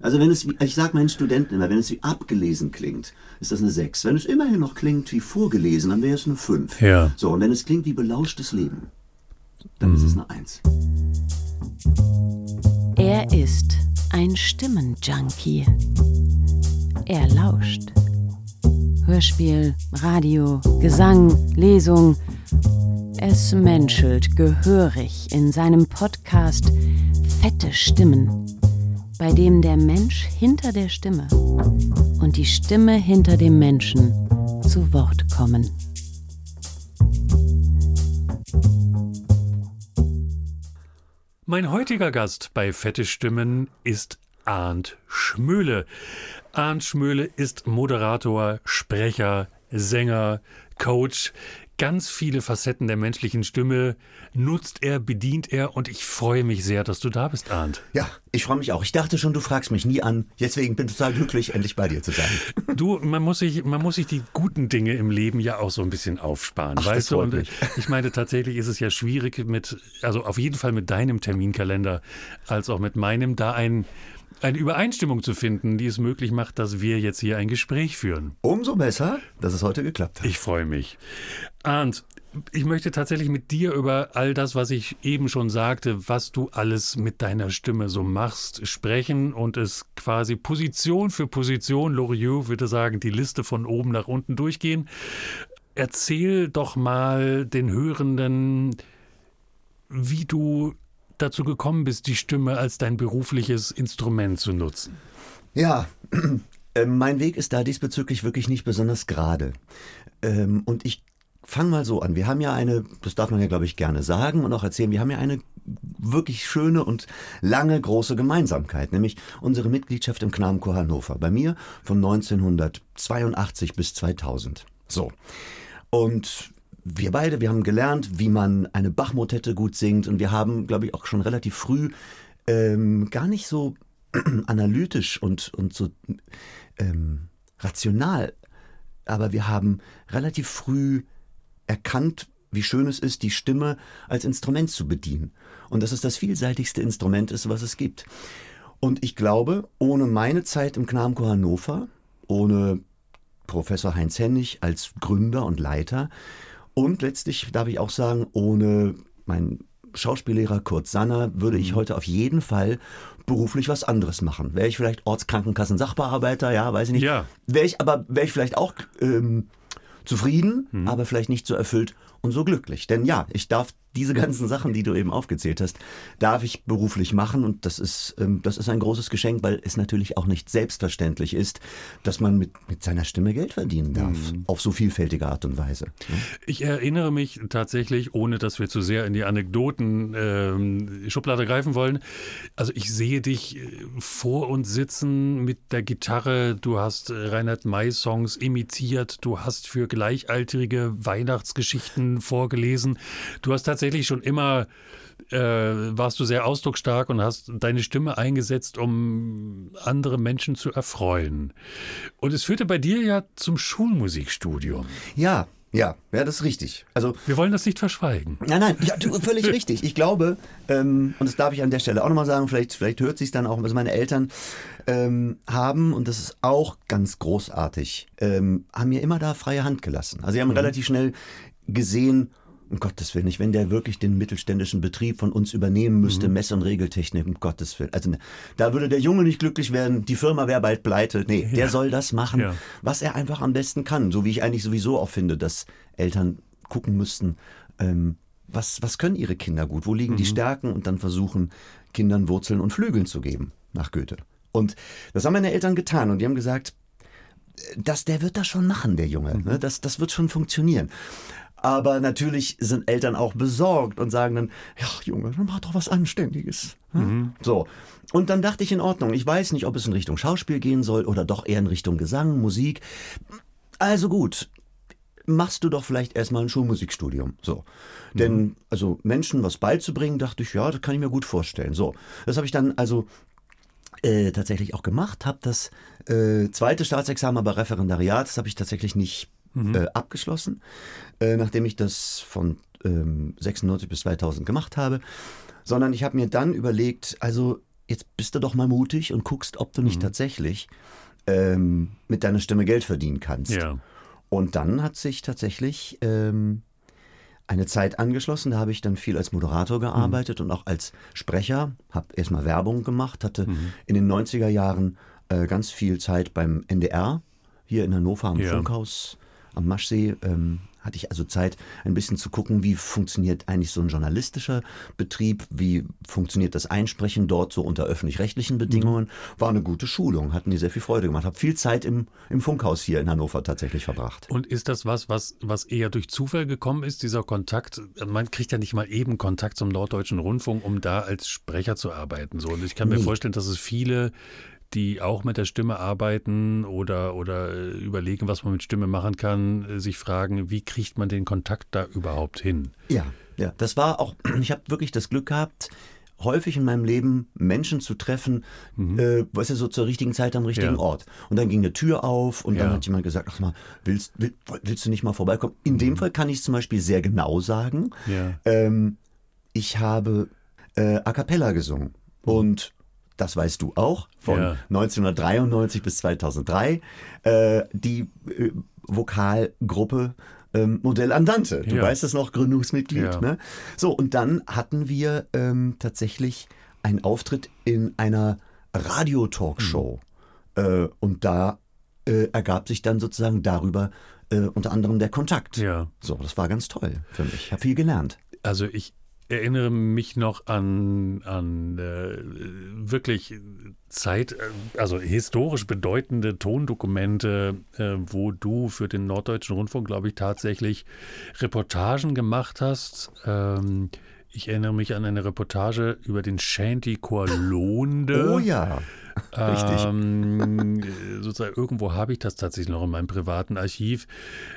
Also wenn es, wie, ich sage meinen Studenten immer, wenn es wie abgelesen klingt, ist das eine 6. Wenn es immerhin noch klingt wie vorgelesen, dann wäre es eine 5. Ja. So, und wenn es klingt wie belauschtes Leben, dann ist es eine 1. Er ist ein Stimmenjunkie. Er lauscht. Hörspiel, Radio, Gesang, Lesung. Es menschelt gehörig in seinem Podcast Fette Stimmen, bei dem der Mensch hinter der Stimme und die Stimme hinter dem Menschen zu Wort kommen. Mein heutiger Gast bei Fette Stimmen ist Arndt Schmöhle. Arndt Schmöhle ist Moderator, Sprecher, Sänger, Coach. Ganz viele Facetten der menschlichen Stimme nutzt er, bedient er und ich freue mich sehr, dass du da bist, Arndt. Ja, ich freue mich auch. Ich dachte schon, du fragst mich nie an. Deswegen bin ich total glücklich, endlich bei dir zu sein. Du, man muss sich, man muss sich die guten Dinge im Leben ja auch so ein bisschen aufsparen, Ach, das weißt du? Und mich. ich meine, tatsächlich ist es ja schwierig mit, also auf jeden Fall mit deinem Terminkalender, als auch mit meinem, da ein, eine Übereinstimmung zu finden, die es möglich macht, dass wir jetzt hier ein Gespräch führen. Umso besser, dass es heute geklappt hat. Ich freue mich. Arndt, ich möchte tatsächlich mit dir über all das, was ich eben schon sagte, was du alles mit deiner Stimme so machst, sprechen und es quasi Position für Position, Loriot würde sagen, die Liste von oben nach unten durchgehen. Erzähl doch mal den Hörenden, wie du dazu gekommen bist, die Stimme als dein berufliches Instrument zu nutzen. Ja, äh, mein Weg ist da diesbezüglich wirklich nicht besonders gerade. Ähm, und ich fange mal so an. Wir haben ja eine, das darf man ja, glaube ich, gerne sagen und auch erzählen, wir haben ja eine wirklich schöne und lange große Gemeinsamkeit, nämlich unsere Mitgliedschaft im Knabenchor Hannover. Bei mir von 1982 bis 2000. So. Und wir beide, wir haben gelernt, wie man eine Bachmotette gut singt und wir haben, glaube ich, auch schon relativ früh ähm, gar nicht so analytisch und, und so ähm, rational, aber wir haben relativ früh erkannt, wie schön es ist, die Stimme als Instrument zu bedienen. Und dass es das vielseitigste Instrument ist, was es gibt. Und ich glaube, ohne meine Zeit im Knabenchor Hannover, ohne Professor Heinz Hennig als Gründer und Leiter und letztlich darf ich auch sagen, ohne meinen Schauspiellehrer Kurt Sanner würde ich heute auf jeden Fall beruflich was anderes machen. Wäre ich vielleicht Ortskrankenkassen-Sachbearbeiter, ja, weiß ich nicht. Ja. Wäre ich aber, wäre ich vielleicht auch ähm, zufrieden, aber vielleicht nicht so erfüllt und so glücklich. Denn ja, ich darf diese ganzen Sachen, die du eben aufgezählt hast, darf ich beruflich machen und das ist, ähm, das ist ein großes Geschenk, weil es natürlich auch nicht selbstverständlich ist, dass man mit, mit seiner Stimme Geld verdienen darf. Auf so vielfältige Art und Weise. ne? Ich erinnere mich tatsächlich, ohne dass wir zu sehr in die Anekdoten-Schublade greifen wollen. Also ich sehe dich äh, vor uns sitzen mit der Gitarre. Du hast äh, Reinhard May-Songs imitiert. Du hast für Gleichaltrige Weihnachtsgeschichten vorgelesen. Du hast tatsächlich schon immer äh, warst du sehr ausdrucksstark und hast deine Stimme eingesetzt, um andere Menschen zu erfreuen. Und es führte bei dir ja zum Schulmusikstudium. Ja, ja, ja, das ist richtig. Also Wir wollen das nicht verschweigen. Nein, nein, ja, du, völlig richtig. Ich glaube, ähm, und das darf ich an der Stelle auch nochmal sagen, vielleicht, vielleicht hört sich dann auch, was meine Eltern ähm, haben, und das ist auch ganz großartig, ähm, haben mir immer da freie Hand gelassen. Also sie haben relativ schnell gesehen, um Gottes Willen, nicht, wenn der wirklich den mittelständischen Betrieb von uns übernehmen müsste, Mess- und Regeltechnik, um Gottes Willen. Also ne, da würde der Junge nicht glücklich werden, die Firma wäre bald pleite. Nee, der soll das machen, Ja. was er einfach am besten kann. So wie ich eigentlich sowieso auch finde, dass Eltern gucken müssten, ähm, was, was können ihre Kinder gut, wo liegen die Stärken und dann versuchen, Kindern Wurzeln und Flügeln zu geben, nach Goethe. Und das haben meine Eltern getan und die haben gesagt, dass der wird das schon machen, der Junge. Ne? Das, das wird schon funktionieren. Aber natürlich sind Eltern auch besorgt und sagen dann, ja, Junge, dann mach doch was Anständiges. ne? So. Und dann dachte ich in Ordnung. Ich weiß nicht, ob es in Richtung Schauspiel gehen soll oder doch eher in Richtung Gesang, Musik. Also gut. Machst du doch vielleicht erstmal ein Schulmusikstudium. So. Denn, also Menschen was beizubringen, dachte ich, ja, das kann ich mir gut vorstellen. So. Das habe ich dann also äh, tatsächlich auch gemacht, habe das äh, zweite Staatsexamen, aber Referendariat, das habe ich tatsächlich nicht äh, abgeschlossen, äh, nachdem ich das von ähm, 96 bis 2000 gemacht habe, sondern ich habe mir dann überlegt, also jetzt bist du doch mal mutig und guckst, ob du nicht Mhm. tatsächlich ähm, mit deiner Stimme Geld verdienen kannst. Ja. Und dann hat sich tatsächlich ähm, eine Zeit angeschlossen. Da habe ich dann viel als Moderator gearbeitet und auch als Sprecher. Habe erstmal Werbung gemacht, hatte in den 90er Jahren äh, ganz viel Zeit beim NDR hier in Hannover am Ja. Funkhaus am Maschsee. Ähm, hatte ich also Zeit, ein bisschen zu gucken, wie funktioniert eigentlich so ein journalistischer Betrieb, wie funktioniert das Einsprechen dort so unter öffentlich-rechtlichen Bedingungen. War eine gute Schulung, hat mir sehr viel Freude gemacht. Habe viel Zeit im, im Funkhaus hier in Hannover tatsächlich verbracht. Und ist das was, was, was eher durch Zufall gekommen ist, dieser Kontakt? Man kriegt ja nicht mal eben Kontakt zum Norddeutschen Rundfunk, um da als Sprecher zu arbeiten. So. Und ich kann mir Nee. vorstellen, dass es viele, die auch mit der Stimme arbeiten oder, oder äh, überlegen, was man mit Stimme machen kann, äh, sich fragen, wie kriegt man den Kontakt da überhaupt hin? Ja, ja. Das war auch, ich habe wirklich das Glück gehabt, häufig in meinem Leben Menschen zu treffen, äh, weißt du, so zur richtigen Zeit am richtigen Mhm. Ja. Ort. Und dann ging eine Tür auf und dann Ja. hat jemand gesagt, ach mal, willst, will, willst du nicht mal vorbeikommen? In Mhm. dem Fall kann ich zum Beispiel sehr genau sagen. Ja. Ähm, ich habe äh, A Cappella gesungen und das weißt du auch, von Ja. 1993 bis 2003, äh, die äh, Vokalgruppe ähm, Modell Andante. Du Ja. weißt es noch, Gründungsmitglied. Ja. Ne? So, und dann hatten wir ähm, tatsächlich einen Auftritt in einer Radiotalkshow. Mhm. Äh, und da äh, ergab sich dann sozusagen darüber äh, unter anderem der Kontakt. Ja. So, das war ganz toll für mich. Ich habe viel gelernt. Also ich erinnere mich noch an, an äh, wirklich Zeit, äh, also historisch bedeutende Tondokumente, äh, wo du für den Norddeutschen Rundfunk, glaube ich, tatsächlich Reportagen gemacht hast. Ähm, ich erinnere mich an eine Reportage über den Shanty-Chor Lohnde. Oh ja. Richtig. Ähm, äh, sozusagen, irgendwo habe ich das tatsächlich noch in meinem privaten Archiv,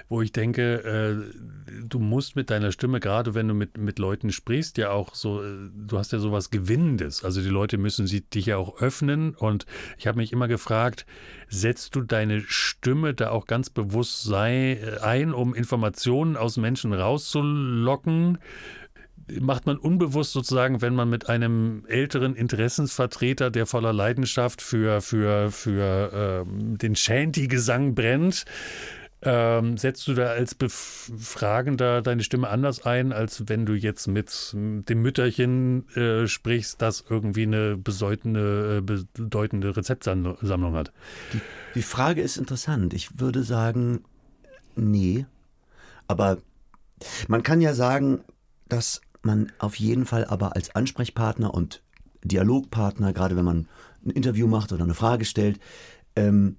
wo ich denke, äh, du musst mit deiner Stimme, gerade wenn du mit, mit Leuten sprichst, ja auch so, äh, du hast ja sowas Gewinnendes. Also die Leute müssen sie, dich ja auch öffnen. Und ich habe mich immer gefragt, setzt du deine Stimme da auch ganz bewusst sei, äh, ein, um Informationen aus Menschen rauszulocken? Macht man unbewusst sozusagen, wenn man mit einem älteren Interessensvertreter, der voller Leidenschaft für, für, für ähm, den Shanty-Gesang brennt, ähm, setzt du da als Befragender deine Stimme anders ein, als wenn du jetzt mit dem Mütterchen äh, sprichst, das irgendwie eine bedeutende, äh, bedeutende Rezeptsammlung hat? Die Frage ist interessant. Ich würde sagen, nee. Aber man kann ja sagen, dass man auf jeden Fall aber als Ansprechpartner und Dialogpartner, gerade wenn man ein Interview macht oder eine Frage stellt, ähm,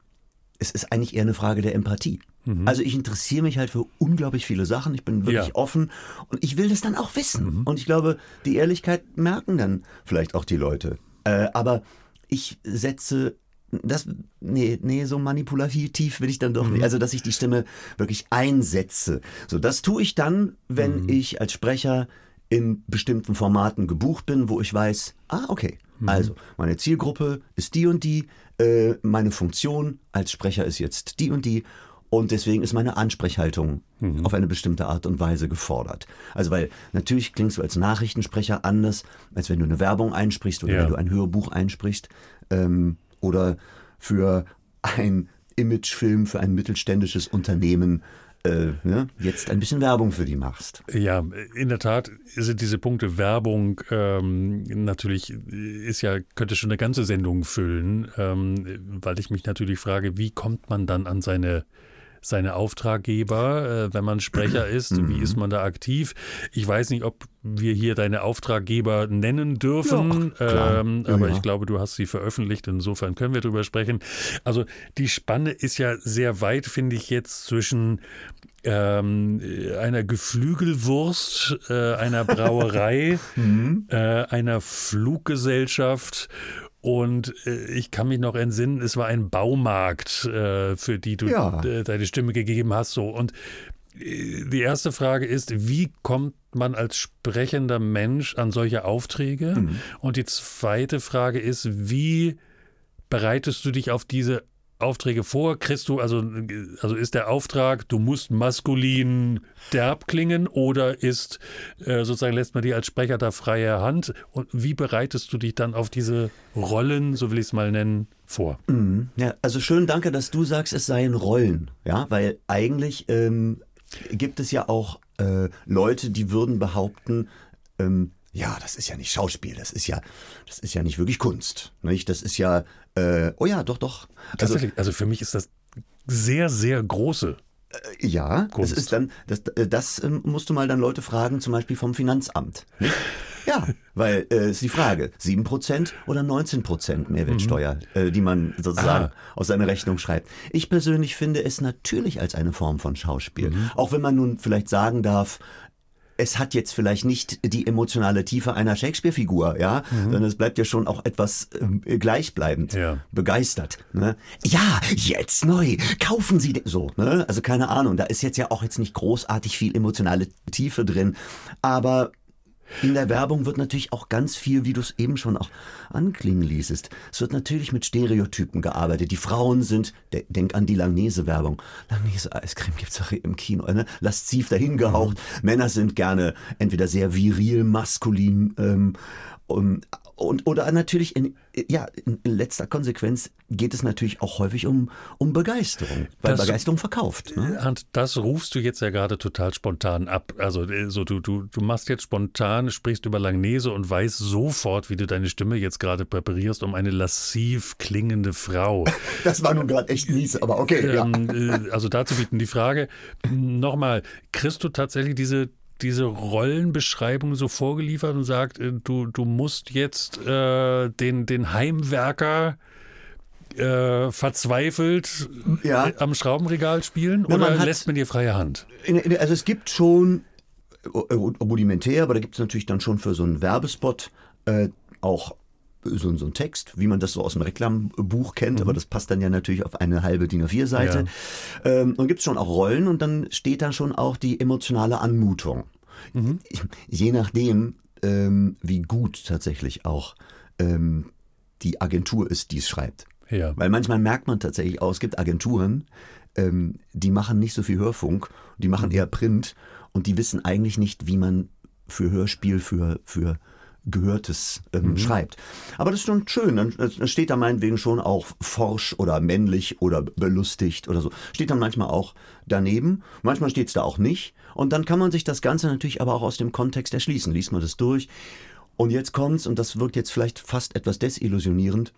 es ist eigentlich eher eine Frage der Empathie. Also ich interessiere mich halt für unglaublich viele Sachen. Ich bin wirklich Ja. offen und ich will das dann auch wissen. Und ich glaube, die Ehrlichkeit merken dann vielleicht auch die Leute. Äh, aber ich setze das, nee, nee, so manipulativ will ich dann doch nicht. Also, dass ich die Stimme wirklich einsetze. So, das tue ich dann, wenn ich als Sprecher in bestimmten Formaten gebucht bin, wo ich weiß, ah, okay, also meine Zielgruppe ist die und die, äh, meine Funktion als Sprecher ist jetzt die und die und deswegen ist meine Ansprechhaltung auf eine bestimmte Art und Weise gefordert. Also weil natürlich klingst du als Nachrichtensprecher anders, als wenn du eine Werbung einsprichst oder Ja. wenn du ein Hörbuch einsprichst ähm, oder für ein Imagefilm für ein mittelständisches Unternehmen äh, ne, jetzt ein bisschen Werbung für die machst. Ja, in der Tat sind diese Punkte Werbung ähm, natürlich, ist ja, könnte schon eine ganze Sendung füllen, ähm, weil ich mich natürlich frage, wie kommt man dann an seine seine Auftraggeber, äh, wenn man Sprecher ist, wie ist man da aktiv? Ich weiß nicht, ob wir hier deine Auftraggeber nennen dürfen, Ja, ähm, Ja, aber ja. ich glaube, du hast sie veröffentlicht, insofern können wir drüber sprechen. Also die Spanne ist ja sehr weit, finde ich jetzt zwischen ähm, einer Geflügelwurst, äh, einer Brauerei, äh, einer Fluggesellschaft und äh, ich kann mich noch entsinnen, es war ein Baumarkt, äh, für die du Ja. äh, deine Stimme gegeben hast. So. Und äh, die erste Frage ist, wie kommt man als sprechender Mensch an solche Aufträge? Und die zweite Frage ist, wie bereitest du dich auf diese Aufträge vor? Kriegst du, also, also ist der Auftrag, du musst maskulin derb klingen oder ist äh, sozusagen, lässt man dir als Sprecher da freie Hand? Und wie bereitest du dich dann auf diese Rollen, so will ich es mal nennen, vor? Mhm. Ja, also schön, danke, dass du sagst, es seien Rollen, ja, weil eigentlich ähm, gibt es ja auch äh, Leute, die würden behaupten, ähm, ja, das ist ja nicht Schauspiel, das ist ja, das ist ja nicht wirklich Kunst, nicht? Das ist ja, äh, oh ja, doch, doch. Also, Tatsächlich, also für mich ist das sehr, sehr große. Äh, ja, Kunst. das ist dann, das, äh, das ähm, musst du mal dann Leute fragen, zum Beispiel vom Finanzamt. Ja, weil äh, ist die Frage, 7% oder 19% Mehrwertsteuer, mhm. äh, die man sozusagen Aha. aus seiner Rechnung schreibt. Ich persönlich finde es natürlich als eine Form von Schauspiel. Mhm. Auch wenn man nun vielleicht sagen darf, es hat jetzt vielleicht nicht die emotionale Tiefe einer Shakespeare-Figur, ja, mhm. sondern es bleibt ja schon auch etwas äh, gleichbleibend, ja. begeistert. Ne? Ja, jetzt neu, kaufen Sie den. so, ne? Also keine Ahnung, da ist jetzt ja auch jetzt nicht großartig viel emotionale Tiefe drin, aber in der Werbung wird natürlich auch ganz viel, wie du es eben schon auch anklingen ließest. Es wird natürlich mit Stereotypen gearbeitet. Die Frauen sind, denk an die Langnese-Werbung. Langnese-Eiscreme gibt's auch im Kino, ne? lasziv dahingehaucht. Mhm. Männer sind gerne entweder sehr viril, maskulin, ähm, um, und, oder natürlich in, ja, in letzter Konsequenz geht es natürlich auch häufig um, um Begeisterung, weil das, Begeisterung verkauft. Ne? Und das rufst du jetzt ja gerade total spontan ab. Also äh, so, du, du, du machst jetzt spontan, sprichst über Langnese und weißt sofort, wie du deine Stimme jetzt gerade präparierst, um eine lassiv klingende Frau. Das war nun gerade echt mies, aber okay. Ähm, ja. Äh, also dazu bieten die Frage, nochmal, kriegst du tatsächlich diese diese Rollenbeschreibung so vorgeliefert und sagt, äh, du, du musst jetzt äh, den, den Heimwerker äh, verzweifelt ja. am Schraubenregal spielen Na, oder hat, lässt man dir freie Hand? Also es gibt schon äh, rudimentär, aber da gibt es natürlich dann schon für so einen Werbespot äh, auch so, so ein Text, wie man das so aus dem Reklambuch kennt, mhm. aber das passt dann ja natürlich auf eine halbe DIN A4-Seite. Ja. Ähm, und gibt es schon auch Rollen und dann steht da schon auch die emotionale Anmutung. Mhm. Je nachdem, ähm, wie gut tatsächlich auch ähm, die Agentur ist, die es schreibt. Ja. Weil manchmal merkt man tatsächlich auch, es gibt Agenturen, ähm, die machen nicht so viel Hörfunk, die machen mhm. eher Print und die wissen eigentlich nicht, wie man für Hörspiel, für, für Gehörtes ähm, mhm. schreibt. Aber das ist schon schön. Dann, dann steht da meinetwegen schon auch forsch oder männlich oder belustigt oder so. Steht dann manchmal auch daneben. Manchmal steht es da auch nicht. Und dann kann man sich das Ganze natürlich aber auch aus dem Kontext erschließen. Liest man das durch. Und jetzt kommt's, und das wirkt jetzt vielleicht fast etwas desillusionierend.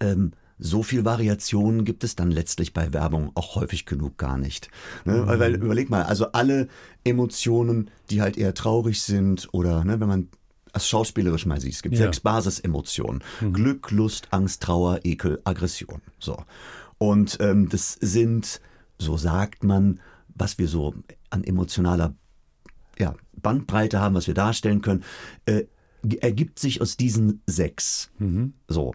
Ähm, so viel Variation gibt es dann letztlich bei Werbung auch häufig genug gar nicht. Ne? Mhm. Weil, überleg mal, also alle Emotionen, die halt eher traurig sind oder ne, wenn man als schauspielerisch mal siehst. Es gibt ja. sechs Basisemotionen. Mhm. Glück, Lust, Angst, Trauer, Ekel, Aggression. So. Und ähm, das sind, so sagt man, was wir so an emotionaler ja, Bandbreite haben, was wir darstellen können, äh, ergibt sich aus diesen sechs. Mhm. So.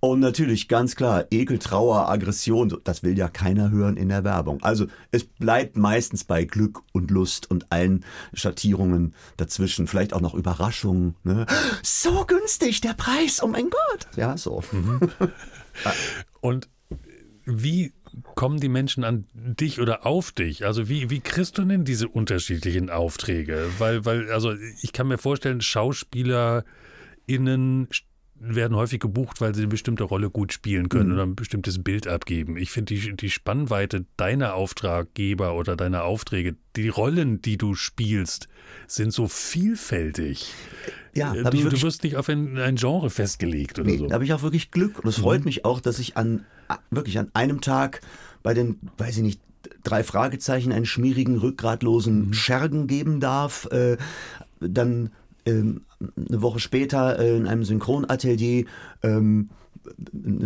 Und natürlich ganz klar, Ekel, Trauer, Aggression, das will ja keiner hören in der Werbung. Also es bleibt meistens bei Glück und Lust und allen Schattierungen dazwischen. Vielleicht auch noch Überraschungen. Ne? So günstig, der Preis, oh mein Gott. Ja, so. Mhm. und wie kommen die Menschen an dich oder auf dich? Also wie, wie kriegst du denn diese unterschiedlichen Aufträge? Weil, weil, also ich kann mir vorstellen, SchauspielerInnen werden häufig gebucht, weil sie eine bestimmte Rolle gut spielen können mhm. oder ein bestimmtes Bild abgeben. Ich finde die, die Spannweite deiner Auftraggeber oder deiner Aufträge, die Rollen, die du spielst, sind so vielfältig. Ja, äh, du, du wirst nicht auf ein, ein Genre festgelegt oder nee, so. Da habe ich auch wirklich Glück und es freut mhm. mich auch, dass ich an wirklich an einem Tag bei den, weiß ich nicht, drei Fragezeichen einen schmierigen, rückgratlosen mhm. Schergen geben darf. Äh, dann ähm, eine Woche später äh, in einem Synchronatelier ähm,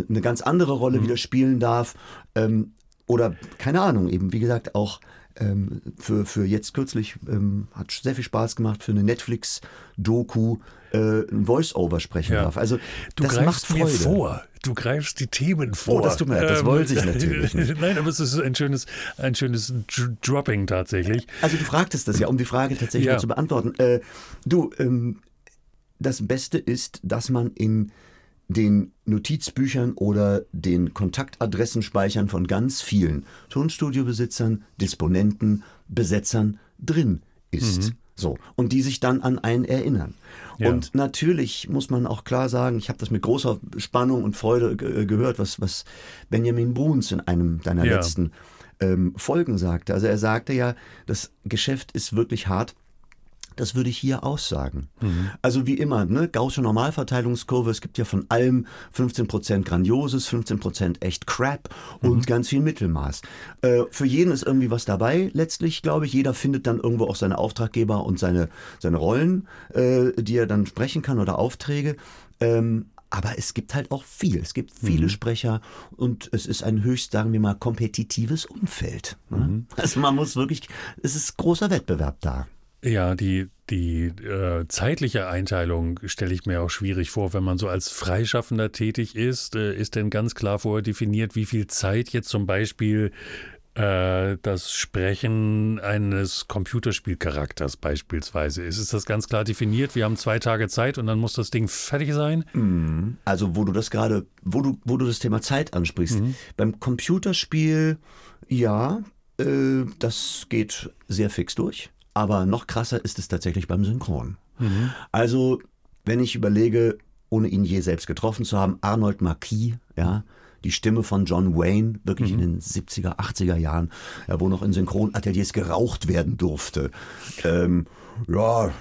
eine ganz andere Rolle mhm. wieder spielen darf. Ähm, oder keine Ahnung, eben wie gesagt auch ähm, für, für jetzt kürzlich ähm, hat sehr viel Spaß gemacht für eine Netflix-Doku äh, ein Voice-Over sprechen ja. darf. Also du das macht Freude. mir vor. Du greifst die Themen vor. Oh, das tut mir leid, das ähm, wollte ich natürlich nicht. Nein, aber es ist ein schönes, ein schönes Dropping tatsächlich. Also du fragtest das ja, um die Frage tatsächlich ja. zu beantworten. Äh, du, ähm, das Beste ist, dass man in den Notizbüchern oder den Kontaktadressenspeichern von ganz vielen Tonstudiobesitzern, Disponenten, Besetzern drin ist. Mhm. So. Und die sich dann an einen erinnern. Ja. Und natürlich muss man auch klar sagen, ich habe das mit großer Spannung und Freude ge gehört, was, was Benjamin Bruns in einem deiner ja. letzten ähm, Folgen sagte. Also er sagte ja, das Geschäft ist wirklich hart. Das würde ich hier aussagen. Mhm. Also wie immer, ne, Gaußsche Normalverteilungskurve, es gibt ja von allem 15% Grandioses, 15% echt Crap und mhm. ganz viel Mittelmaß. Äh, für jeden ist irgendwie was dabei, letztlich, glaube ich. Jeder findet dann irgendwo auch seine Auftraggeber und seine, seine Rollen, äh, die er dann sprechen kann oder Aufträge. Ähm, aber es gibt halt auch viel. Es gibt viele mhm. Sprecher und es ist ein höchst, sagen wir mal, kompetitives Umfeld. Ne? Mhm. Also man muss wirklich, es ist großer Wettbewerb da. Ja, die, die äh, zeitliche Einteilung stelle ich mir auch schwierig vor, wenn man so als Freischaffender tätig ist. Äh, ist denn ganz klar vorher definiert, wie viel Zeit jetzt zum Beispiel äh, das Sprechen eines Computerspielcharakters beispielsweise ist? Ist das ganz klar definiert? Wir haben zwei Tage Zeit und dann muss das Ding fertig sein? Mhm. Also, wo du das gerade, wo du, wo du das Thema Zeit ansprichst. Mhm. Beim Computerspiel, ja, äh, das geht sehr fix durch. Aber noch krasser ist es tatsächlich beim Synchron. Mhm. Also, wenn ich überlege, ohne ihn je selbst getroffen zu haben, Arnold Marquis, ja, die Stimme von John Wayne, wirklich mhm. in den 70er, 80er Jahren, ja, wo noch in Synchronateliers geraucht werden durfte. Ähm, ja,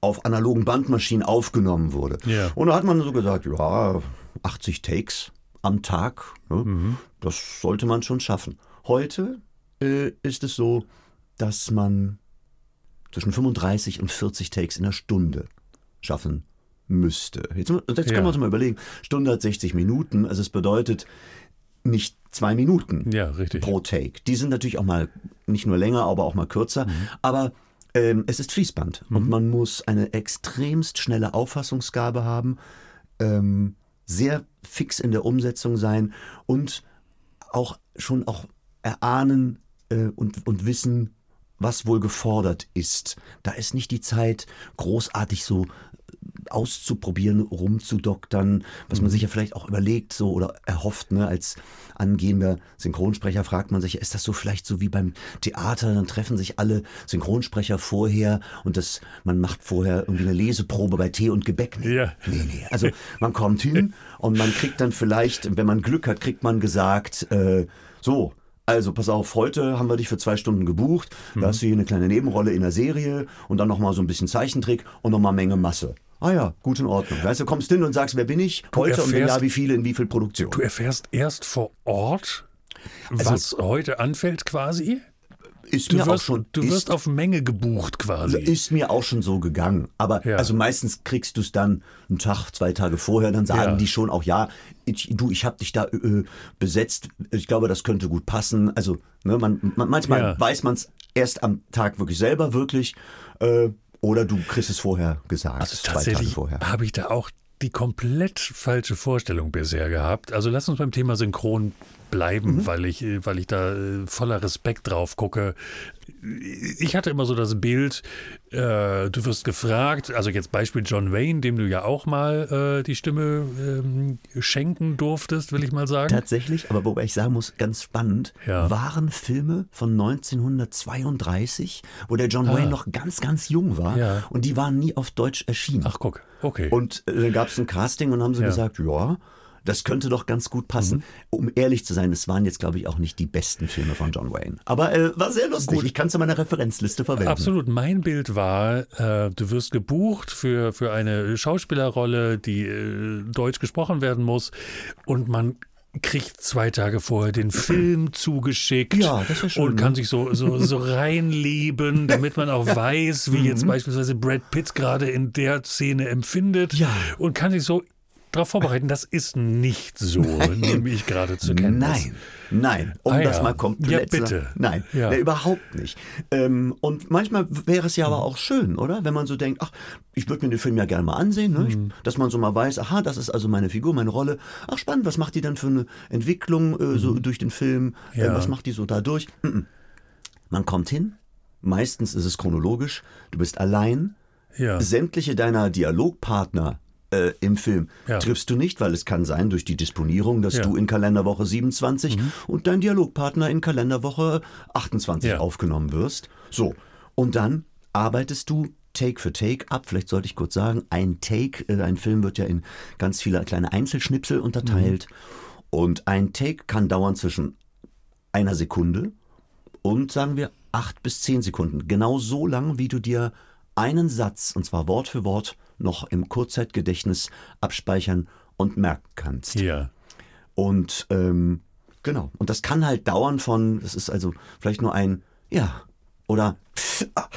auf analogen Bandmaschinen aufgenommen wurde. Yeah. Und da hat man so gesagt, ja, 80 Takes am Tag, ne, mhm. das sollte man schon schaffen. Heute äh, ist es so, dass man zwischen 35 und 40 Takes in der Stunde schaffen müsste. Jetzt, jetzt können ja. wir uns mal überlegen, Stunde hat 60 Minuten, also es bedeutet nicht zwei Minuten ja, pro Take. Die sind natürlich auch mal nicht nur länger, aber auch mal kürzer. Mhm. Aber ähm, es ist Fließband mhm. und man muss eine extremst schnelle Auffassungsgabe haben, ähm, sehr fix in der Umsetzung sein und auch schon auch erahnen äh, und, und wissen, was wohl gefordert ist. Da ist nicht die Zeit, großartig so auszuprobieren, rumzudoktern, was man mhm. sich ja vielleicht auch überlegt so oder erhofft, ne, als angehender Synchronsprecher fragt man sich, ist das so vielleicht so wie beim Theater, dann treffen sich alle Synchronsprecher vorher und das, man macht vorher irgendwie eine Leseprobe bei Tee und Gebäck. Nee, ja. nee, nee. Also man kommt hin und man kriegt dann vielleicht, wenn man Glück hat, kriegt man gesagt, äh, so, also pass auf, heute haben wir dich für zwei Stunden gebucht. Da mhm. hast du hier eine kleine Nebenrolle in der Serie und dann nochmal so ein bisschen Zeichentrick und nochmal Menge Masse. Ah ja, gut in Ordnung. Weißt du, kommst hin und sagst, wer bin ich? Heute erfährst, und wenn ja, wie viele in wie viel Produktion. Du erfährst erst vor Ort, also, was heute anfällt quasi? Ist du mir wirst, auch schon, du wirst auf Menge gebucht quasi. Ist mir auch schon so gegangen. Aber ja. also meistens kriegst du es dann einen Tag, zwei Tage vorher, dann sagen ja. die schon auch, ja, ich, du, ich habe dich da äh, besetzt. Ich glaube, das könnte gut passen. Also ne, man, man manchmal ja. weiß man es erst am Tag wirklich selber wirklich. Äh, oder du kriegst es vorher gesagt. Also tatsächlich habe ich da auch die komplett falsche Vorstellung bisher gehabt. Also lass uns beim Thema Synchron bleiben, mhm. weil ich, weil ich da äh, voller Respekt drauf gucke. Ich hatte immer so das Bild, äh, du wirst gefragt, also jetzt Beispiel John Wayne, dem du ja auch mal äh, die Stimme ähm, schenken durftest, will ich mal sagen. Tatsächlich, aber wobei ich sagen muss, ganz spannend, ja. waren Filme von 1932, wo der John ah. Wayne noch ganz, ganz jung war ja. und die waren nie auf Deutsch erschienen. Ach guck, okay. Und äh, da gab es ein Casting und haben sie ja. gesagt, ja, das könnte doch ganz gut passen. Mhm. Um ehrlich zu sein, es waren jetzt, glaube ich, auch nicht die besten Filme von John Wayne. Aber äh, war sehr lustig. Gut. Ich kann es in meiner Referenzliste verwenden. Absolut. Mein Bild war, äh, du wirst gebucht für, für eine Schauspielerrolle, die äh, deutsch gesprochen werden muss. Und man kriegt zwei Tage vorher den Film zugeschickt ja, schön, und kann ne? sich so, so, so reinleben, damit man auch weiß, wie jetzt mhm. beispielsweise Brad Pitt gerade in der Szene empfindet ja. und kann sich so darauf vorbereiten. Das ist nicht so, nein. nehme ich gerade zur Kenntnis. Nein, nein, um ah, das ja. mal komplett ja, bitte. Nein, ja. nee, überhaupt nicht. Ähm, und manchmal wäre es ja aber auch schön, oder? Wenn man so denkt, ach, ich würde mir den Film ja gerne mal ansehen, ne? mhm. dass man so mal weiß, aha, das ist also meine Figur, meine Rolle. Ach, spannend, was macht die dann für eine Entwicklung äh, so mhm. durch den Film? Äh, was macht die so dadurch? Mhm. Man kommt hin, meistens ist es chronologisch, du bist allein, sämtliche deiner Dialogpartner äh, im Film Ja. triffst du nicht, weil es kann sein durch die Disponierung, dass Ja. du in Kalenderwoche 27 und dein Dialogpartner in Kalenderwoche 28 Ja. aufgenommen wirst. So, und dann arbeitest du Take für Take ab. Vielleicht sollte ich kurz sagen, ein Take, äh, ein Film wird ja in ganz viele kleine Einzelschnipsel unterteilt. Und ein Take kann dauern zwischen einer Sekunde und sagen wir acht bis zehn Sekunden. Genau so lang, wie du dir einen Satz, und zwar Wort für Wort, noch im Kurzzeitgedächtnis abspeichern und merken kannst. Ja. Und ähm, genau. Und das kann halt dauern von, das ist also vielleicht nur ein Ja oder ah,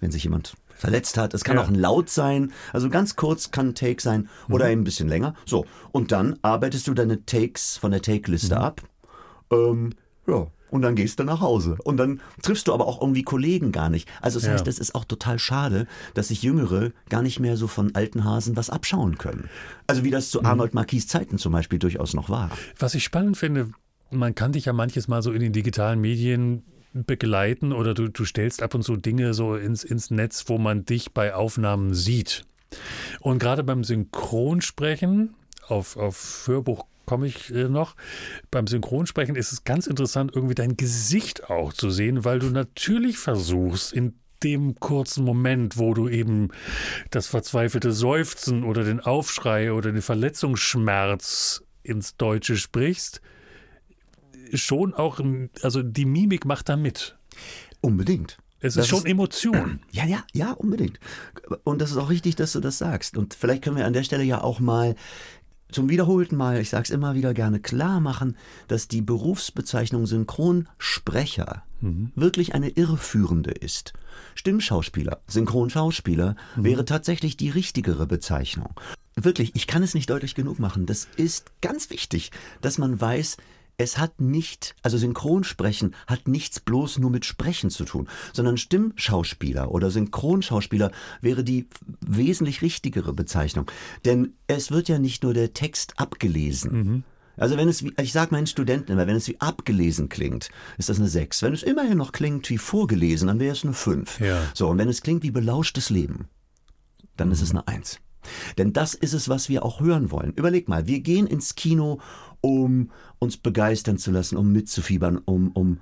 wenn sich jemand verletzt hat. Es kann Ja. auch ein Laut sein. Also ganz kurz kann ein Take sein oder eben ein bisschen länger. So. Und dann arbeitest du deine Takes von der Take-Liste ab. Ähm, ja. Und dann gehst du nach Hause. Und dann triffst du aber auch irgendwie Kollegen gar nicht. Also das Ja. heißt, es ist auch total schade, dass sich Jüngere gar nicht mehr so von alten Hasen was abschauen können. Also wie das zu Arnold Marquis Zeiten zum Beispiel durchaus noch war. Was ich spannend finde, man kann dich ja manches Mal so in den digitalen Medien begleiten oder du, du stellst ab und zu Dinge so ins, ins Netz, wo man dich bei Aufnahmen sieht. Und gerade beim Synchronsprechen, auf, auf Hörbuch komme ich äh, noch, beim Synchronsprechen ist es ganz interessant, irgendwie dein Gesicht auch zu sehen, weil du natürlich versuchst, in dem kurzen Moment, wo du eben das verzweifelte Seufzen oder den Aufschrei oder den Verletzungsschmerz ins Deutsche sprichst, schon auch, also die Mimik macht da mit. Unbedingt. Es Das ist schon Emotion. Ja, ja, ja, unbedingt. Und das ist auch richtig, dass du das sagst. Und vielleicht können wir an der Stelle ja auch mal zum wiederholten Mal, ich sage es immer wieder gerne, klar machen, dass die Berufsbezeichnung Synchronsprecher wirklich eine irreführende ist. Stimmschauspieler, Synchronschauspieler wäre tatsächlich die richtigere Bezeichnung. Wirklich, ich kann es nicht deutlich genug machen. Das ist ganz wichtig, dass man weiß, es hat nicht, also Synchronsprechen hat nichts bloß nur mit Sprechen zu tun, sondern Stimmschauspieler oder Synchronschauspieler wäre die wesentlich richtigere Bezeichnung. Denn es wird ja nicht nur der Text abgelesen. Also wenn es, wie, ich sage meinen Studenten immer, wenn es wie abgelesen klingt, ist das eine 6. Wenn es immerhin noch klingt wie vorgelesen, dann wäre es eine 5. Ja. So, und wenn es klingt wie belauschtes Leben, dann ist es eine Eins. Denn das ist es, was wir auch hören wollen. Überleg mal, wir gehen ins Kino, um uns begeistern zu lassen, um mitzufiebern, um, um,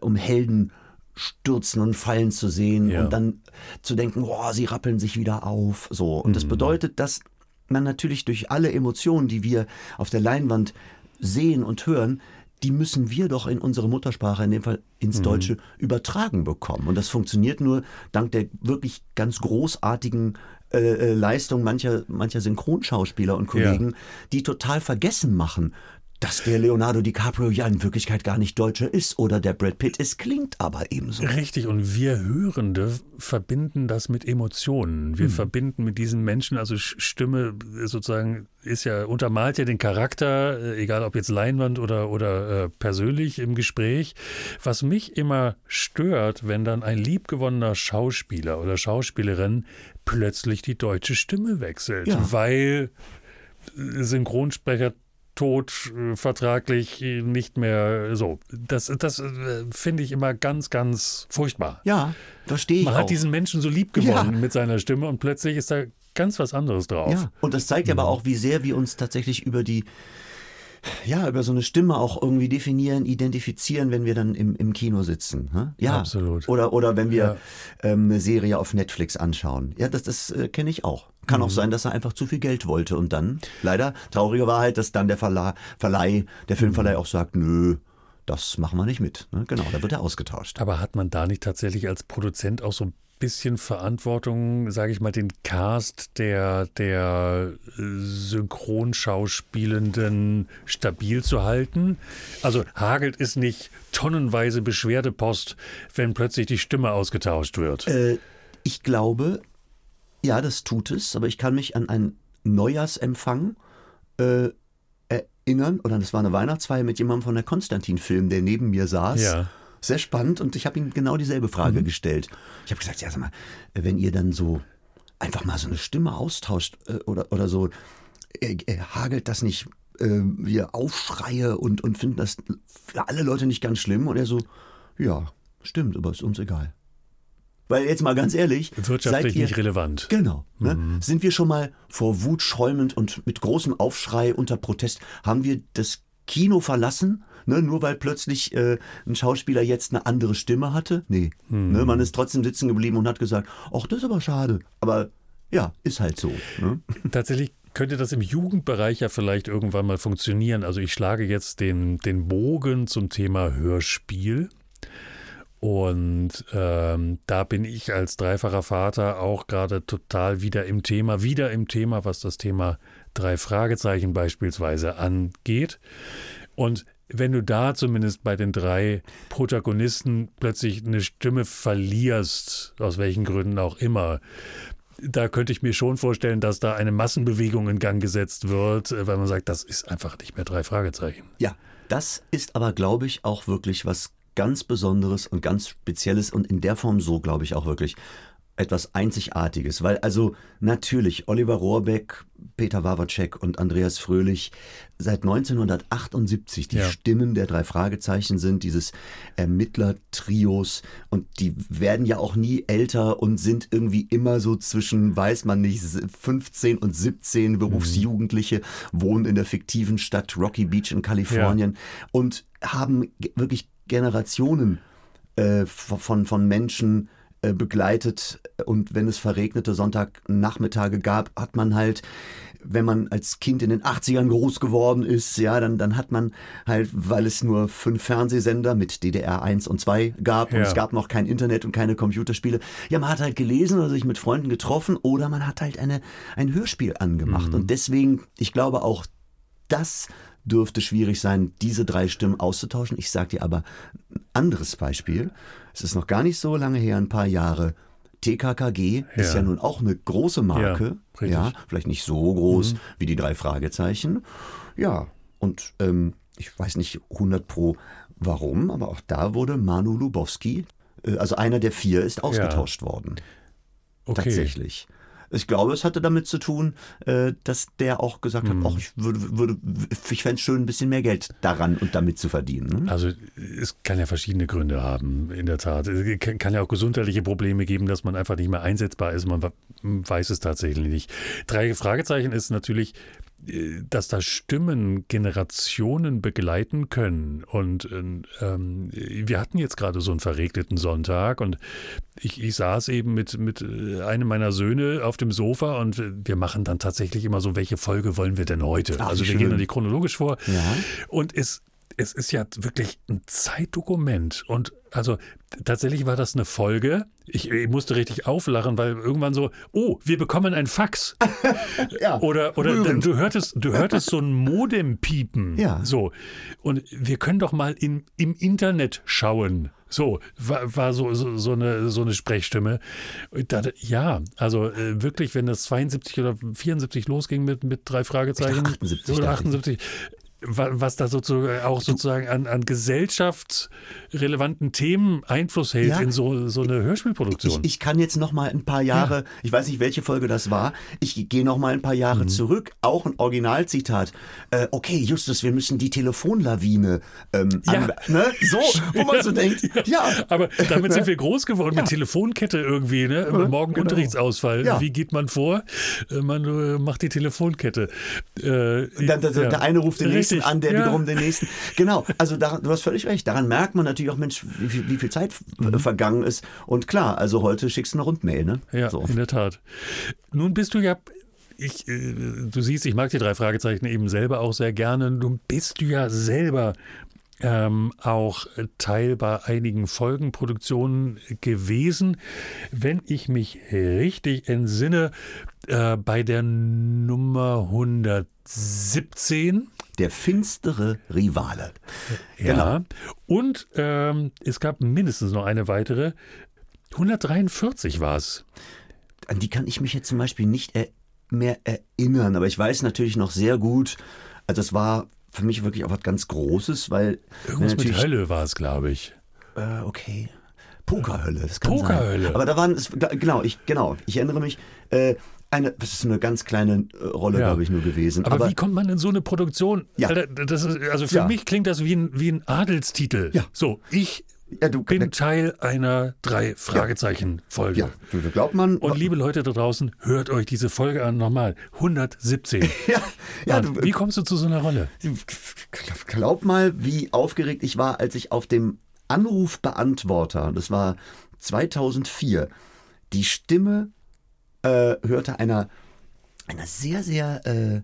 um Helden stürzen und fallen zu sehen Ja. und dann zu denken, boah, sie rappeln sich wieder auf. So. Und das bedeutet, dass man natürlich durch alle Emotionen, die wir auf der Leinwand sehen und hören, die müssen wir doch in unsere Muttersprache, in dem Fall ins Deutsche, übertragen bekommen. Und das funktioniert nur dank der wirklich ganz großartigen äh, äh, Leistung mancher, mancher Synchronschauspieler und Kollegen, die total vergessen machen, dass der Leonardo DiCaprio ja in Wirklichkeit gar nicht Deutscher ist oder der Brad Pitt. Es klingt aber ebenso. Richtig, und wir Hörende verbinden das mit Emotionen. Wir verbinden mit diesen Menschen, also Stimme sozusagen ist ja, untermalt ja den Charakter, äh, egal ob jetzt Leinwand oder, oder äh, persönlich im Gespräch. Was mich immer stört, wenn dann ein liebgewonnener Schauspieler oder Schauspielerin plötzlich die deutsche Stimme wechselt, Ja. weil äh, Synchronsprecher tot äh, vertraglich äh, nicht mehr so. Das, das äh, finde ich immer ganz, ganz furchtbar. Ja, verstehe ich Man auch. hat diesen Menschen so lieb gewonnen Ja. mit seiner Stimme und plötzlich ist da ganz was anderes drauf. Ja, und das zeigt aber auch, wie sehr wir uns tatsächlich über die, ja, über so eine Stimme auch irgendwie definieren, identifizieren, wenn wir dann im, im Kino sitzen. hä? Ja, Absolut. Oder, oder wenn wir Ja. ähm, eine Serie auf Netflix anschauen. Ja, das, das äh, kenne ich auch. Kann Mhm. auch sein, dass er einfach zu viel Geld wollte und dann, leider, traurige Wahrheit, dass dann der Verla Verleih, der Filmverleih Mhm. auch sagt, nö, das machen wir nicht mit. Ne? Genau, da wird er ausgetauscht. Aber hat man da nicht tatsächlich als Produzent auch so ein bisschen Verantwortung, sage ich mal, den Cast der, der Synchronschauspielenden stabil zu halten? Also hagelt es nicht tonnenweise Beschwerdepost, wenn plötzlich die Stimme ausgetauscht wird? Äh, ich glaube, ja, das tut es, aber ich kann mich an einen Neujahrsempfang äh, erinnern, oder das war eine Weihnachtsfeier mit jemandem von der Konstantin-Film, der neben mir saß. Ja. Mhm. Sehr spannend und ich habe ihm genau dieselbe Frage gestellt. Ich habe gesagt, ja, sag mal, wenn ihr dann so einfach mal so eine Stimme austauscht äh, oder, oder so, hagelt das nicht äh, wir Aufschreie und, und finden das für alle Leute nicht ganz schlimm? Und er so, ja, stimmt, aber ist uns egal. Weil jetzt mal ganz ehrlich. Wirtschaftlich wir, nicht relevant. Genau. Ne? Mhm. Sind wir schon mal vor Wut schäumend und mit großem Aufschrei unter Protest, haben wir das Kino verlassen? Ne, nur weil plötzlich äh, ein Schauspieler jetzt eine andere Stimme hatte? Nee. Mhm. Ne, man ist trotzdem sitzen geblieben und hat gesagt, ach, das ist aber schade. Aber ja, ist halt so. Ne? Tatsächlich könnte das im Jugendbereich ja vielleicht irgendwann mal funktionieren. Also ich schlage jetzt den, den Bogen zum Thema Hörspiel. Und ähm, da bin ich als dreifacher Vater auch gerade total wieder im Thema, wieder im Thema, was das Thema drei Fragezeichen beispielsweise angeht. Und wenn du da zumindest bei den drei Protagonisten plötzlich eine Stimme verlierst, aus welchen Gründen auch immer, da könnte ich mir schon vorstellen, dass da eine Massenbewegung in Gang gesetzt wird, weil man sagt, das ist einfach nicht mehr drei Fragezeichen. Ja, das ist aber, glaube ich, auch wirklich was ganz Besonderes und ganz Spezielles und in der Form so, glaube ich, auch wirklich etwas Einzigartiges, weil also natürlich Oliver Rohrbeck, Peter Wawacek und Andreas Fröhlich seit 1978 die ja. Stimmen der drei Fragezeichen sind, dieses Ermittlertrios und die werden ja auch nie älter und sind irgendwie immer so zwischen, weiß man nicht, 15 und 17 Berufsjugendliche, mhm. wohnen in der fiktiven Stadt Rocky Beach in Kalifornien ja. und haben wirklich Generationen äh, von, von Menschen begleitet und wenn es verregnete Sonntagnachmittage gab, hat man halt wenn man als Kind in den 80ern groß geworden ist, ja, dann, dann hat man halt, weil es nur fünf Fernsehsender mit DDR 1 und 2 gab ja. und es gab noch kein Internet und keine Computerspiele, ja, man hat halt gelesen oder sich mit Freunden getroffen oder man hat halt eine, ein Hörspiel angemacht. Mhm. Und deswegen, ich glaube auch, das dürfte schwierig sein, diese drei Stimmen auszutauschen. Ich sage dir aber ein anderes Beispiel. Es ist noch gar nicht so lange her, ein paar Jahre. TKKG ja. ist ja nun auch eine große Marke. Ja, ja vielleicht nicht so groß mhm. wie die drei Fragezeichen. Ja, und ähm, ich weiß nicht 100 pro warum, aber auch da wurde Manu Lubowski, äh, also einer der vier, ist ausgetauscht ja. worden. Okay. Tatsächlich. Ich glaube, es hatte damit zu tun, äh, dass der auch gesagt hm. hat, ach, ich würde, würde ich fände es schön, ein bisschen mehr Geld daran und damit zu verdienen. Ne? Also es kann ja verschiedene Gründe haben, in der Tat. Es kann ja auch gesundheitliche Probleme geben, dass man einfach nicht mehr einsetzbar ist. Man weiß es tatsächlich nicht. Drei Fragezeichen ist natürlich dass da Stimmen Generationen begleiten können. Und ähm, wir hatten jetzt gerade so einen verregneten Sonntag und ich, ich saß eben mit, mit äh, einem meiner Söhne auf dem Sofa und wir machen dann tatsächlich immer so, welche Folge wollen wir denn heute? Ach, also wir schön. gehen dann die chronologisch vor. Ja. Und es es ist ja wirklich ein Zeitdokument. Und also tatsächlich war das eine Folge. Ich, ich, musste richtig auflachen, weil irgendwann so, oh, wir bekommen ein Fax. ja, oder oder du hörtest, du hörtest so ein Modem piepen. Ja. So. Und wir können doch mal in, im Internet schauen. So, war, war so, so, so, eine, so eine Sprechstimme. Dachte, ja, also äh, wirklich, wenn das 72 oder 74 losging mit, mit drei Fragezeichen. 78. Oder 78 was da sozusagen auch sozusagen an, an gesellschaftsrelevanten Themen Einfluss hält ja, in so, so eine Hörspielproduktion. Ich, ich kann jetzt noch mal ein paar Jahre, ja. ich weiß nicht, welche Folge das war, ich gehe noch mal ein paar Jahre mhm. zurück, auch ein Originalzitat. Äh, okay, Justus, wir müssen die Telefonlawine ähm, ja. ne? so, wo man so denkt, ja. Aber damit sind wir groß geworden mit Telefonkette irgendwie, ne? Morgen genau. Unterrichtsausfall. Wie geht man vor? Äh, man äh, macht die Telefonkette. Äh, der, der, der eine ruft den nächsten nächsten an, der ja. wiederum den nächsten. Genau, also da, du hast völlig recht. Daran merkt man natürlich auch, Mensch, wie, wie viel Zeit mhm. vergangen ist. Und klar, also heute schickst du eine Rundmail, ne? Ja, so. in der Tat. Nun bist du ja ich, äh, du siehst, ich mag die drei Fragezeichen eben selber auch sehr gerne. Du bist du ja selber ähm, auch Teil bei einigen Folgenproduktionen gewesen. Wenn ich mich richtig entsinne, äh, bei der Nummer 117 der finstere Rivale. Ja. Genau. Und ähm, es gab mindestens noch eine weitere. 143 war es. An die kann ich mich jetzt zum Beispiel nicht er mehr erinnern, aber ich weiß natürlich noch sehr gut, also es war für mich wirklich auch was ganz Großes, weil. Irgendwas mit Hölle war es, glaube ich. Äh, okay. Pokerhölle, das kann Pokerhölle. Sein. Aber da waren es, genau, ich, genau, ich erinnere mich, äh, eine, das ist eine ganz kleine äh, Rolle, ja. glaube ich, nur gewesen. Aber, Aber, wie kommt man in so eine Produktion? Ja. Alter, das ist, also für ja. mich klingt das wie ein, wie ein Adelstitel. Ja. So, ich ja, du, bin Teil einer drei Fragezeichen Folge. Ja, glaubt man. Und liebe Leute da draußen, hört euch diese Folge an nochmal. 117. ja, ja, du, wie kommst du zu so einer Rolle? Glaub mal, wie aufgeregt ich war, als ich auf dem Anrufbeantworter, das war 2004, die Stimme äh, hörte einer, einer sehr, sehr äh,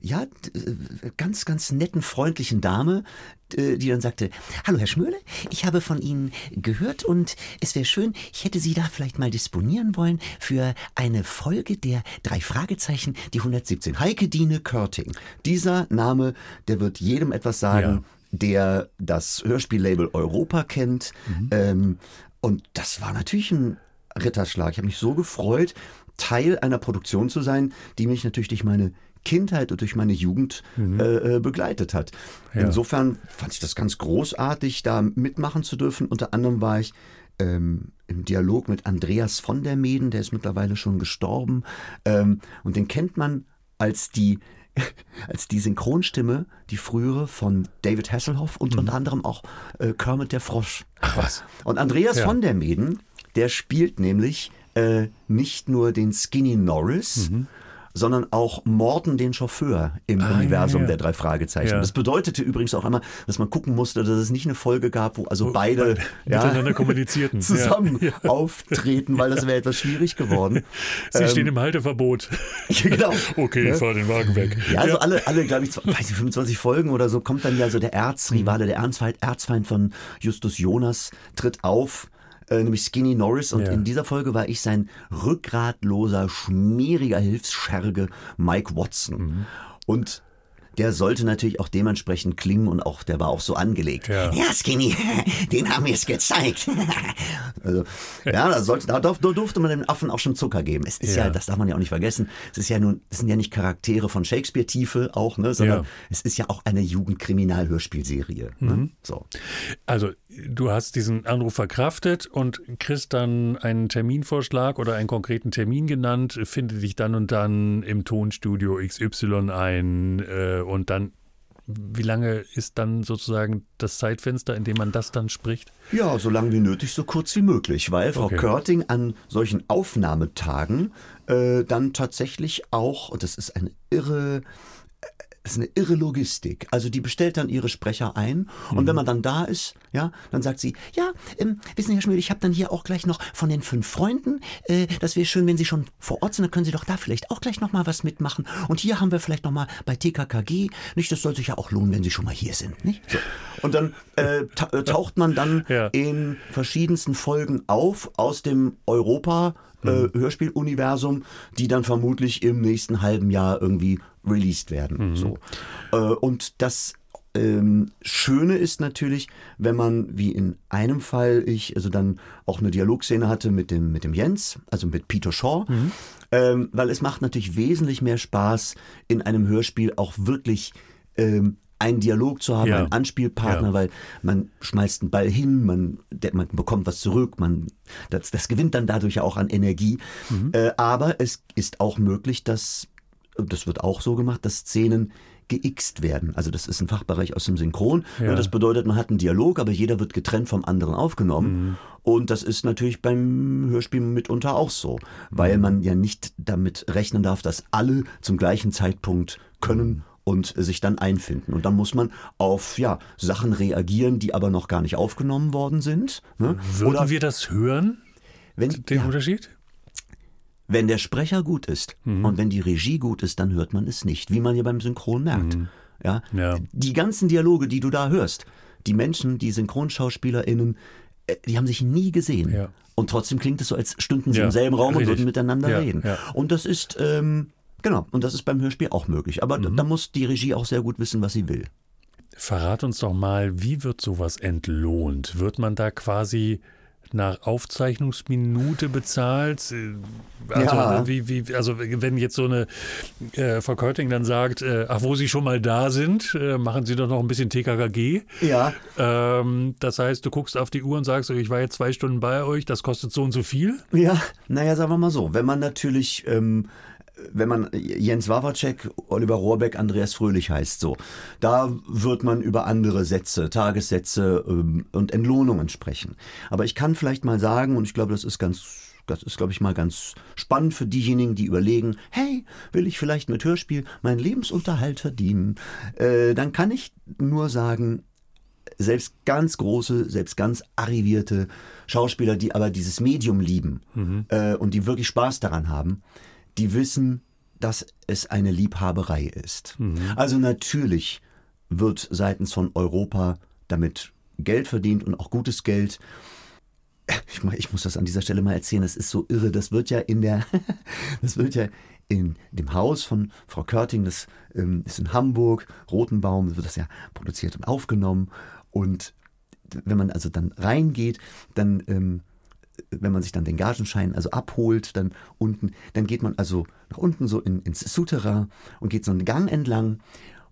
ja, äh, ganz, ganz netten, freundlichen Dame, die dann sagte, Hallo Herr Schmöhle, ich habe von Ihnen gehört und es wäre schön, ich hätte Sie da vielleicht mal disponieren wollen für eine Folge der drei Fragezeichen, die 117. Heike Dine Körting. Dieser Name, der wird jedem etwas sagen, ja. der das Hörspiellabel Europa kennt. Mhm. Ähm, und das war natürlich ein Ritterschlag. Ich habe mich so gefreut, Teil einer Produktion zu sein, die mich natürlich durch meine Kindheit und durch meine Jugend mhm. äh, äh, begleitet hat. Ja. Insofern fand ich das ganz großartig, da mitmachen zu dürfen. Unter anderem war ich ähm, im Dialog mit Andreas von der Meden, der ist mittlerweile schon gestorben. Ähm, und den kennt man als die als die Synchronstimme, die frühere von David Hasselhoff und mhm. unter anderem auch äh, Kermit der Frosch. Ach was. Und Andreas ja. von der Meden, der spielt nämlich äh, nicht nur den Skinny Norris, mhm sondern auch Morten den Chauffeur im ah, Universum ja, ja. der drei Fragezeichen. Ja. Das bedeutete übrigens auch einmal, dass man gucken musste, dass es nicht eine Folge gab, wo also beide miteinander kommunizierten. zusammen auftreten, weil das wäre etwas schwierig geworden. Sie ähm, stehen im Halteverbot. genau. okay, ich fahre den Wagen weg. Ja, also alle, alle glaube ich, 25 Folgen oder so kommt dann ja so der Erzrivale, der Erzfeind, Erzfeind von Justus Jonas tritt auf äh, nämlich Skinny Norris. Und ja. in dieser Folge war ich sein rückgratloser, schmieriger Hilfsscherge Mike Watson. Mhm. Und der sollte natürlich auch dementsprechend klingen und auch, der war auch so angelegt. Ja, ja Skinny, den haben wir es gezeigt. also, ja, da, sollte, da durfte man dem Affen auch schon Zucker geben. Es ist ja. ja das darf man ja auch nicht vergessen, es ist ja nun, es sind ja nicht Charaktere von Shakespeare-Tiefe auch, ne, sondern ja. es ist ja auch eine Jugendkriminalhörspielserie. Ne? Mhm. So. Also, du hast diesen Anruf verkraftet und kriegst dann einen Terminvorschlag oder einen konkreten Termin genannt, finde dich dann und dann im Tonstudio XY ein äh, und dann wie lange ist dann sozusagen das Zeitfenster, in dem man das dann spricht? Ja, so lange wie nötig, so kurz wie möglich, weil Frau okay. Körting an solchen Aufnahmetagen äh, dann tatsächlich auch, und das ist eine irre ist eine irre Logistik. Also die bestellt dann ihre Sprecher ein und mhm. wenn man dann da ist, ja, dann sagt sie, ja, ähm, wissen Sie, Herr Schmidt, ich habe dann hier auch gleich noch von den fünf Freunden, äh, das wäre schön, wenn Sie schon vor Ort sind, dann können Sie doch da vielleicht auch gleich noch mal was mitmachen. Und hier haben wir vielleicht noch mal bei TKKG, nicht, das soll sich ja auch lohnen, wenn Sie schon mal hier sind, nicht? So. Und dann äh, äh taucht man dann ja. in verschiedensten Folgen auf aus dem Europa äh, mhm. Hörspieluniversum, die dann vermutlich im nächsten halben Jahr irgendwie released werden. Mhm. So. Äh, und das ähm, Schöne ist natürlich, wenn man, wie in einem Fall, ich also dann auch eine Dialogszene hatte mit dem, mit dem Jens, also mit Peter Shaw, mhm. ähm, weil es macht natürlich wesentlich mehr Spaß, in einem Hörspiel auch wirklich ähm, einen Dialog zu haben, ja. einen Anspielpartner, ja. weil man schmeißt einen Ball hin, man, der, man bekommt was zurück, man, das, das gewinnt dann dadurch ja auch an Energie. Mhm. Äh, aber es ist auch möglich, dass, das wird auch so gemacht, dass Szenen geixt werden. Also das ist ein Fachbereich aus dem Synchron. Ja. Das bedeutet, man hat einen Dialog, aber jeder wird getrennt vom anderen aufgenommen. Mhm. Und das ist natürlich beim Hörspiel mitunter auch so, weil mhm. man ja nicht damit rechnen darf, dass alle zum gleichen Zeitpunkt können mhm und sich dann einfinden. Und dann muss man auf ja, Sachen reagieren, die aber noch gar nicht aufgenommen worden sind. Ne? Würden Oder, wir das hören? Wenn, den ja, Unterschied? Wenn der Sprecher gut ist mhm. und wenn die Regie gut ist, dann hört man es nicht, wie man ja beim Synchron merkt. Mhm. Ja? ja? Die ganzen Dialoge, die du da hörst, die Menschen, die SynchronschauspielerInnen, äh, die haben sich nie gesehen. Ja. Und trotzdem klingt es so, als stünden sie ja, im selben Raum richtig. und würden miteinander reden. Und das ist, ähm, Genau, und das ist beim Hörspiel auch möglich. Aber mhm. da muss die Regie auch sehr gut wissen, was sie will. Verrat uns doch mal, wie wird sowas entlohnt? Wird man da quasi nach Aufzeichnungsminute bezahlt? Also, ja. wie, wie, also wenn jetzt so eine äh, Frau Körting dann sagt, äh, ach, wo Sie schon mal da sind, äh, machen Sie doch noch ein bisschen TKKG. Ja. Ähm, das heißt, du guckst auf die Uhr und sagst, ich war jetzt zwei Stunden bei euch, das kostet so und so viel? Ja, naja, sagen wir mal so, wenn man natürlich... Ähm, wenn man Jens Wawacek, Oliver Rohrbeck, Andreas Fröhlich heißt, so, da wird man über andere Sätze, Tagessätze ähm, und Entlohnungen sprechen. Aber ich kann vielleicht mal sagen, und ich glaube, das ist ganz das ist, glaube ich, mal ganz spannend für diejenigen, die überlegen, hey, will ich vielleicht mit Hörspiel meinen Lebensunterhalt verdienen? Äh, dann kann ich nur sagen, selbst ganz große, selbst ganz arrivierte Schauspieler, die aber dieses Medium lieben mhm. äh, und die wirklich Spaß daran haben, die wissen, dass es eine Liebhaberei ist. Mhm. Also natürlich wird seitens von Europa damit Geld verdient und auch gutes Geld. Ich, ich, muss das an dieser Stelle mal erzählen, das ist so irre. Das wird ja in der, das wird ja in dem Haus von Frau Körting, das ähm, ist in Hamburg, Rotenbaum, wird das ja produziert und aufgenommen. Und wenn man also dann reingeht, dann ähm, wenn man sich dann den Gagenschein also abholt, dann unten, dann geht man also nach unten so in, ins Souterrain und geht so einen Gang entlang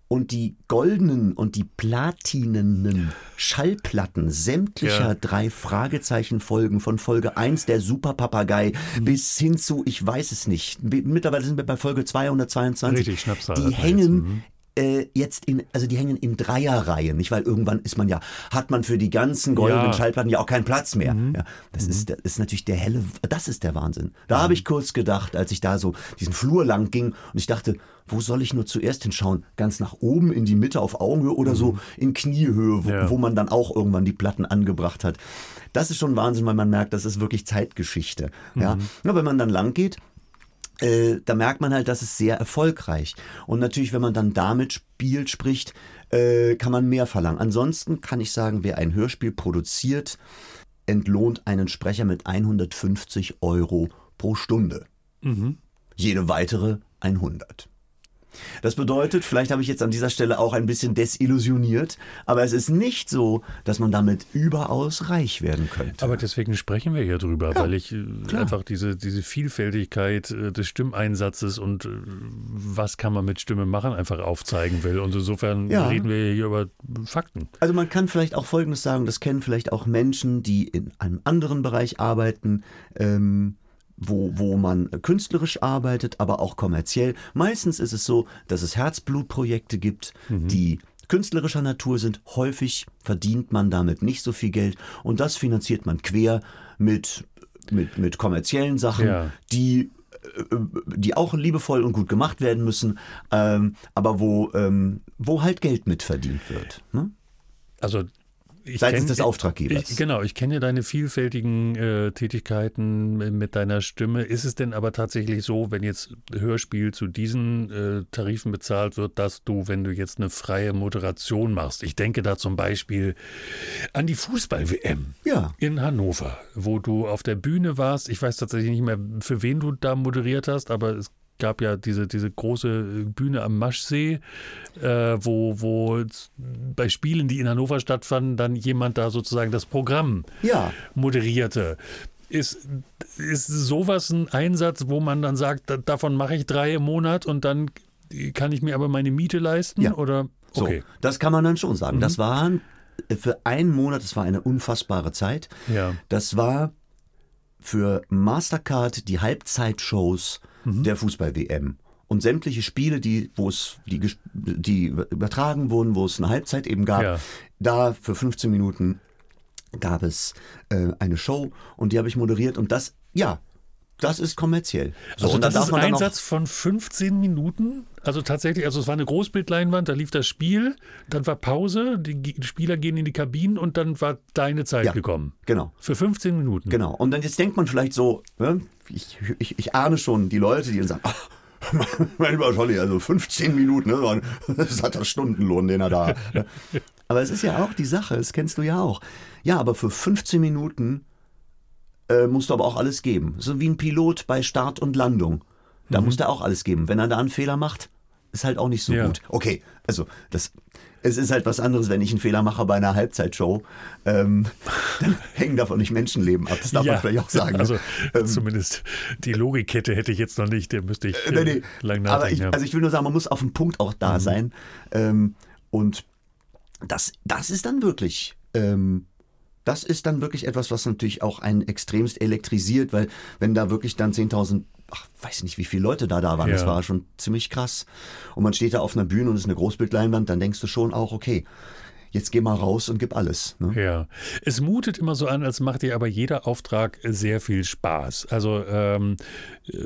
und die goldenen und die platinenen Schallplatten sämtlicher ja. drei Fragezeichen-Folgen von Folge 1 der Superpapagei mhm. bis hin zu, ich weiß es nicht, mittlerweile sind wir bei Folge 222. Richtig, Schnapszahl. Die hängen mhm äh, jetzt in, also die hängen in Dreierreihen, nicht? Weil irgendwann ist man ja, hat man für die ganzen goldenen ja. Schallplatten ja auch keinen Platz mehr. Mhm. Ja, das, mhm. ist, das ist natürlich der helle, das ist der Wahnsinn. Da mhm. habe ich kurz gedacht, als ich da so diesen Flur lang ging und ich dachte, wo soll ich nur zuerst hinschauen? Ganz nach oben, in die Mitte auf Augenhöhe oder so mhm. in Kniehöhe, wo, ja. wo man dann auch irgendwann die Platten angebracht hat. Das ist schon Wahnsinn, weil man merkt, das ist wirklich Zeitgeschichte. Ja, mhm. ja wenn man dann lang geht, äh, da merkt man halt, dass es sehr erfolgreich. Und natürlich, wenn man dann damit spielt, spricht, äh, kann man mehr verlangen. Ansonsten kann ich sagen, wer ein Hörspiel produziert, entlohnt einen Sprecher mit 150 Euro pro Stunde. Mhm. Jede weitere 100. Das bedeutet, vielleicht habe ich jetzt an dieser Stelle auch ein bisschen desillusioniert, aber es ist nicht so, dass man damit überaus reich werden könnte. Aber deswegen sprechen wir hier drüber, ja, weil ich äh, klar. einfach diese, diese Vielfältigkeit äh, des Stimmeinsatzes und äh, was kann man mit Stimme machen, einfach aufzeigen will. Und insofern ja. reden wir hier über Fakten. Also man kann vielleicht auch Folgendes sagen, das kennen vielleicht auch Menschen, die in einem anderen Bereich arbeiten. Ähm, wo, wo man künstlerisch arbeitet, aber auch kommerziell. Meistens ist es so, dass es Herzblutprojekte gibt, mhm. die künstlerischer Natur sind. Häufig verdient man damit nicht so viel Geld und das finanziert man quer mit, mit, mit kommerziellen Sachen, ja. die äh, die auch liebevoll und gut gemacht werden müssen, ähm, aber wo, ähm, wo halt Geld mitverdient wird. Ne? Also ich seitens kenn, des Auftraggebers. Ich, genau, ich kenne deine vielfältigen äh, Tätigkeiten mit deiner Stimme. Ist es denn aber tatsächlich so, wenn jetzt Hörspiel zu diesen äh, Tarifen bezahlt wird, dass du, wenn du jetzt eine freie Moderation machst, ich denke da zum Beispiel an die Fußball-WM ja. in Hannover, wo du auf der Bühne warst. Ich weiß tatsächlich nicht mehr, für wen du da moderiert hast, aber es gab ja diese, diese große Bühne am Maschsee, äh, wo, wo bei Spielen, die in Hannover stattfanden, dann jemand da sozusagen das Programm ja. moderierte. Ist, ist sowas ein Einsatz, wo man dann sagt, davon mache ich drei im Monat und dann kann ich mir aber meine Miete leisten? Ja. Oder? Okay. So, das kann man dann schon sagen. Mhm. Das war für einen Monat, das war eine unfassbare Zeit. Ja. Das war für Mastercard die Halbzeitshows mhm. der Fußball-WM. Und sämtliche Spiele, die, wo es, die, die übertragen wurden, wo es eine Halbzeit eben gab, ja. da für 15 Minuten gab es äh, eine Show und die habe ich moderiert und das, ja, das ist kommerziell. So, also das ist ein Einsatz von 15 Minuten? Also tatsächlich, also es war eine Großbildleinwand, da lief das Spiel, dann war Pause, die Spieler gehen in die Kabinen und dann war deine Zeit ja, gekommen. Genau. Für 15 Minuten. Genau. Und dann jetzt denkt man vielleicht so, ne, ich, ich, ich ahne schon die Leute, die dann sagen, ach, mein lieber Scholli, also 15 Minuten, ne, das hat das Stundenlohn, den er da hat. Ne. Aber es ist ja auch die Sache, das kennst du ja auch. Ja, aber für 15 Minuten äh, musst du aber auch alles geben. So wie ein Pilot bei Start und Landung. Da mhm. muss er auch alles geben. Wenn er da einen Fehler macht, ist halt auch nicht so ja. gut. Okay, also das, es ist halt was anderes, wenn ich einen Fehler mache bei einer Halbzeitshow. Ähm, dann hängen davon nicht Menschenleben ab. Das darf ja, man vielleicht auch sagen. Also ähm, zumindest die Logikkette hätte ich jetzt noch nicht, der müsste ich äh, nee, nee. lang nachdenken. Aber ich, also ich will nur sagen, man muss auf den Punkt auch da mhm. sein. Ähm, und das, das ist dann wirklich ähm, das ist dann wirklich etwas, was natürlich auch einen extremst elektrisiert, weil wenn da wirklich dann 10.000 ach, weiß nicht, wie viele Leute da da waren. Ja. Das war schon ziemlich krass. Und man steht da auf einer Bühne und es ist eine Großbildleinwand, dann denkst du schon auch, okay, jetzt geh mal raus und gib alles. Ne? Ja, es mutet immer so an, als macht dir aber jeder Auftrag sehr viel Spaß. Also ähm, äh,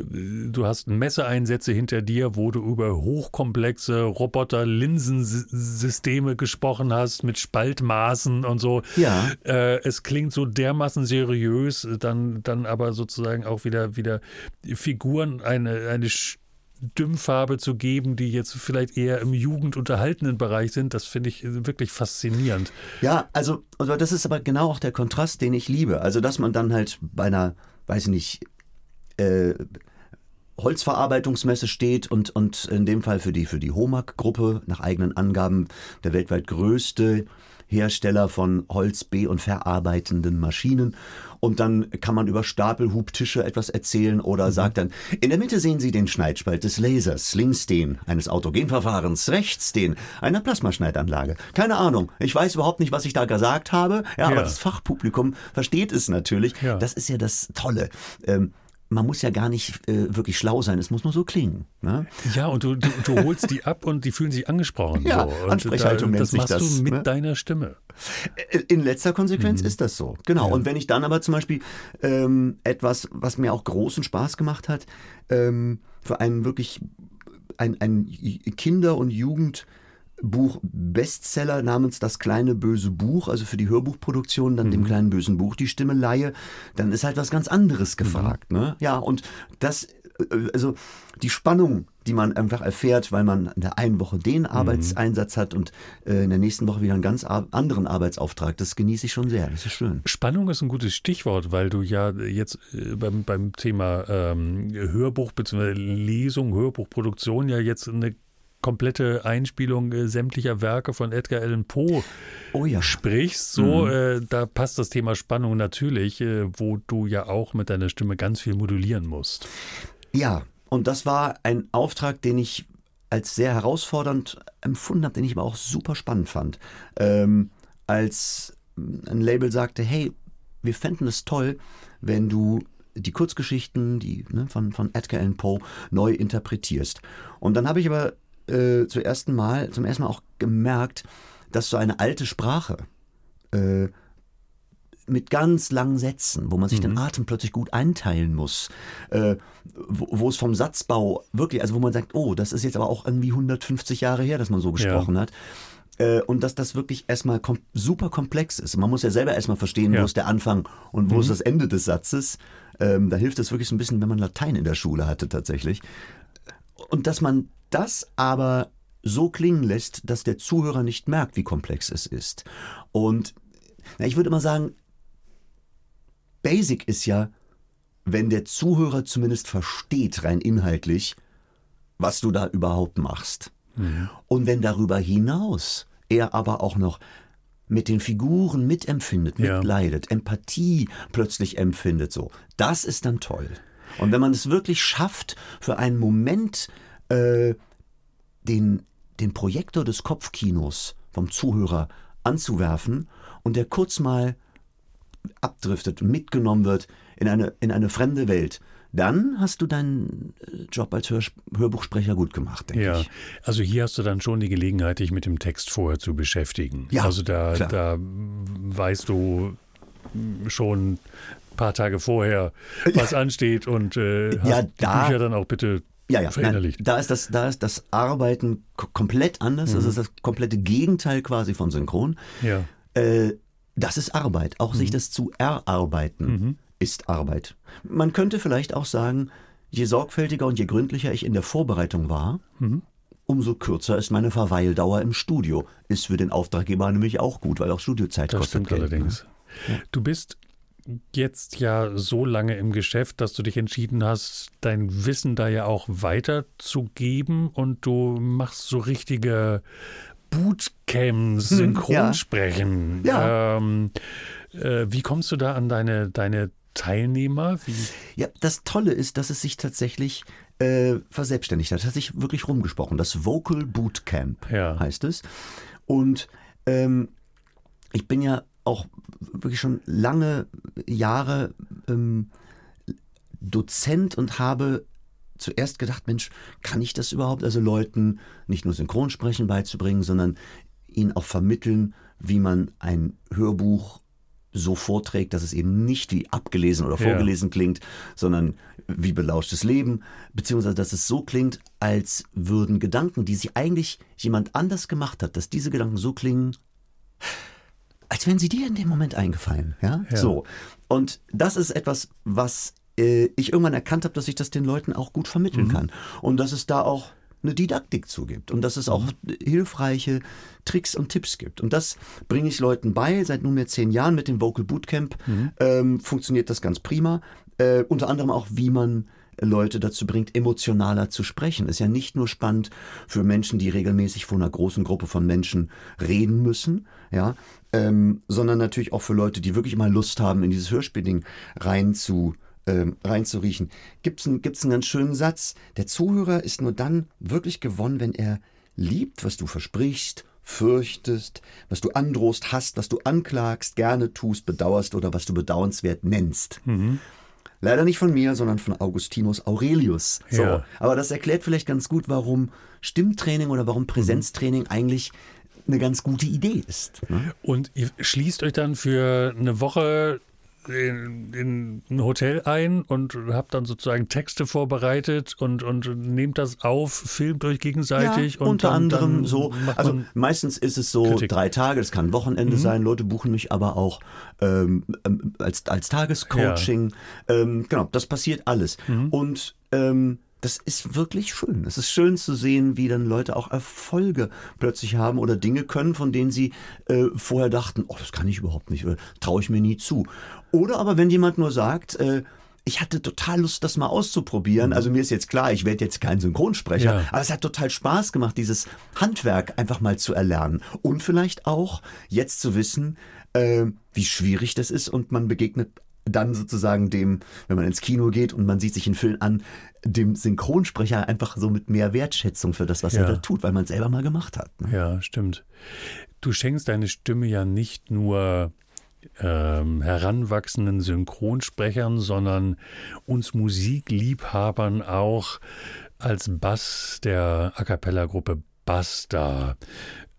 du hast Messeeinsätze hinter dir, wo du über hochkomplexe Roboter-Linsensysteme gesprochen hast mit Spaltmaßen und so. Ja. Äh, es klingt so dermaßen seriös, dann, dann aber sozusagen auch wieder, wieder Figuren, eine, eine Stimmfarbe zu geben, die jetzt vielleicht eher im jugendunterhaltenden Bereich sind, das finde ich wirklich faszinierend. Ja, also, also das ist aber genau auch der Kontrast, den ich liebe. Also, dass man dann halt bei einer, weiß ich nicht, äh, Holzverarbeitungsmesse steht und, und in dem Fall für die, für die HOMAG-Gruppe nach eigenen Angaben der weltweit größte Hersteller von Holz be- und verarbeitenden Maschinen. Und dann kann man über Stapelhubtische etwas erzählen oder sagt dann, in der Mitte sehen Sie den Schneidspalt des Lasers, links den eines Autogenverfahrens, rechts den einer Plasmaschneidanlage. Keine Ahnung, ich weiß überhaupt nicht, was ich da gesagt habe, ja, aber Ja. das Fachpublikum versteht es natürlich. Ja. Das ist ja das Tolle. Ähm, man muss ja gar nicht äh, wirklich schlau sein, es muss nur so klingen. Ne? Ja, und du, du, du holst die ab und die fühlen sich angesprochen. Ja, so. Und Ansprechhaltung da, nennt das machst das, du mit ne? deiner Stimme. Äh, In letzter Konsequenz ist das so. Genau. Und wenn ich dann aber zum Beispiel ähm, etwas, was mir auch großen Spaß gemacht hat, ähm, für einen wirklich ein, ein Kinder- und Jugendbuch Bestseller namens Das kleine böse Buch, also für die Hörbuchproduktion, dann dem kleinen bösen Buch die Stimme leihe, dann ist halt was ganz anderes gefragt. Ne? Ja, und das, äh, also die Spannung, die man einfach erfährt, weil man in der einen Woche den Arbeitseinsatz hat und äh, in der nächsten Woche wieder einen ganz anderen Arbeitsauftrag, das genieße ich schon sehr. Das ist schön. Spannung ist ein gutes Stichwort, weil du ja jetzt äh, beim, beim Thema ähm, Hörbuch bzw. Lesung, Hörbuchproduktion ja jetzt eine komplette Einspielung äh, sämtlicher Werke von Edgar Allan Poe Oh ja. sprichst. So, äh, da passt das Thema Spannung natürlich, äh, wo du ja auch mit deiner Stimme ganz viel modulieren musst. Ja, und das war ein Auftrag, den ich als sehr herausfordernd empfunden habe, den ich aber auch super spannend fand. Ähm, als ein Label sagte, hey, wir fänden es toll, wenn du die Kurzgeschichten die, ne, von, von Edgar Allan Poe neu interpretierst. Und dann habe ich aber äh, zum ersten Mal, zum ersten Mal auch gemerkt, dass so eine alte Sprache äh, mit ganz langen Sätzen, wo man sich den Atem plötzlich gut einteilen muss, äh, wo, wo es vom Satzbau wirklich, also wo man sagt, oh, das ist jetzt aber auch irgendwie 150 Jahre her, dass man so gesprochen hat. Äh, und dass das wirklich erstmal kom super komplex ist. Man muss ja selber erstmal verstehen, Ja. wo ist der Anfang und wo ist das Ende des Satzes. Ähm, da hilft es wirklich so ein bisschen, wenn man Latein in der Schule hatte tatsächlich. Und dass man das aber so klingen lässt, dass der Zuhörer nicht merkt, wie komplex es ist. Und na, ich würde mal sagen, Basic ist ja, wenn der Zuhörer zumindest versteht, rein inhaltlich, was du da überhaupt machst. Und wenn darüber hinaus er aber auch noch mit den Figuren mitempfindet, Ja. mitleidet, Empathie plötzlich empfindet, so, das ist dann toll. Und wenn man es wirklich schafft, für einen Moment äh, den, den Projektor des Kopfkinos vom Zuhörer anzuwerfen und der kurz mal abdriftet, mitgenommen wird in eine, in eine fremde Welt, dann hast du deinen äh, Job als Hör Hörbuchsprecher gut gemacht, denke Ja, ich. also hier hast du dann schon die Gelegenheit, dich mit dem Text vorher zu beschäftigen. Ja, also da, klar. da weißt du schon paar Tage vorher, was ansteht und äh, hast Ja, die da- Bücher dann auch bitte Ja, ja, nein, verinnerlicht. da ist das, da ist das Arbeiten ko- komplett anders. Das ist das komplette Gegenteil quasi von Synchron. ja. Äh, das ist Arbeit. Auch sich das zu erarbeiten ist Arbeit. Man könnte vielleicht auch sagen, je sorgfältiger und je gründlicher ich in der Vorbereitung war, umso kürzer ist meine Verweildauer im Studio. Ist für den Auftraggeber nämlich auch gut, weil auch Studiozeit Das kostet stimmt Geld. ne? allerdings. Du bist jetzt ja so lange im Geschäft, dass du dich entschieden hast, dein Wissen da ja auch weiterzugeben und du machst so richtige Bootcamps, Synchronsprechen. Ja. Ähm, äh, wie kommst du da an deine, deine Teilnehmer? Wie, Ja, das Tolle ist, dass es sich tatsächlich äh, verselbstständigt hat. Hat sich wirklich rumgesprochen. Das Vocal Bootcamp Ja. heißt es. Und ähm, ich bin ja auch wirklich schon lange Jahre ähm, Dozent und habe zuerst gedacht, Mensch, kann ich das überhaupt? Also Leuten nicht nur Synchronsprechen beizubringen, sondern ihnen auch vermitteln, wie man ein Hörbuch so vorträgt, dass es eben nicht wie abgelesen oder vorgelesen ja. klingt, sondern wie belauschtes Leben, beziehungsweise dass es so klingt, als würden Gedanken, die sich eigentlich jemand anders gemacht hat, dass diese Gedanken so klingen, als wären sie dir in dem Moment eingefallen. Ja? ja. So. Und das ist etwas, was äh, ich irgendwann erkannt habe, dass ich das den Leuten auch gut vermitteln mhm. kann. Und dass es da auch eine Didaktik zugibt und dass es auch mhm. hilfreiche Tricks und Tipps gibt. Und das bringe ich Leuten bei. Seit nunmehr zehn Jahren mit dem Vocal Bootcamp mhm. ähm, funktioniert das ganz prima. Äh, unter anderem auch, wie man Leute dazu bringt, emotionaler zu sprechen. Ist ja nicht nur spannend für Menschen, die regelmäßig vor einer großen Gruppe von Menschen reden müssen, ja, ähm, sondern natürlich auch für Leute, die wirklich mal Lust haben, in dieses Hörspielding rein zu ähm, reinzuriechen. Gibt es einen, gibt's einen ganz schönen Satz. Der Zuhörer ist nur dann wirklich gewonnen, wenn er liebt, was du versprichst, fürchtest, was du androhst, hast, was du anklagst, gerne tust, bedauerst oder was du bedauernswert nennst. Mhm. Leider nicht von mir, sondern von Augustinus Aurelius. So. Ja. Aber das erklärt vielleicht ganz gut, warum Stimmtraining oder warum Präsenztraining eigentlich eine ganz gute Idee ist. Ne? Und ihr schließt euch dann für eine Woche in, in, ein Hotel ein und habt dann sozusagen Texte vorbereitet und, und nehmt das auf, filmt euch gegenseitig. Ja, und unter dann, anderem dann so. Also meistens ist es so Kritik. drei Tage, das kann Wochenende mhm. sein. Leute buchen mich aber auch ähm, ähm, als, als Tagescoaching. Ja. Ähm, genau, das passiert alles. Mhm. Und ähm, das ist wirklich schön. Es ist schön zu sehen, wie dann Leute auch Erfolge plötzlich haben oder Dinge können, von denen sie äh, vorher dachten, oh, das kann ich überhaupt nicht oder traue ich mir nie zu. Oder aber wenn jemand nur sagt, äh, ich hatte total Lust, das mal auszuprobieren. Mhm. Also mir ist jetzt klar, ich werde jetzt kein Synchronsprecher, ja. aber es hat total Spaß gemacht, dieses Handwerk einfach mal zu erlernen. Und vielleicht auch jetzt zu wissen, äh, wie schwierig das ist und man begegnet dann sozusagen dem, wenn man ins Kino geht und man sieht sich einen Film an, dem Synchronsprecher einfach so mit mehr Wertschätzung für das, was ja. er da tut, weil man es selber mal gemacht hat. Ne? Ja, stimmt. Du schenkst deine Stimme ja nicht nur ähm, heranwachsenden Synchronsprechern, sondern uns Musikliebhabern auch als Bass der A cappella-Gruppe Basta.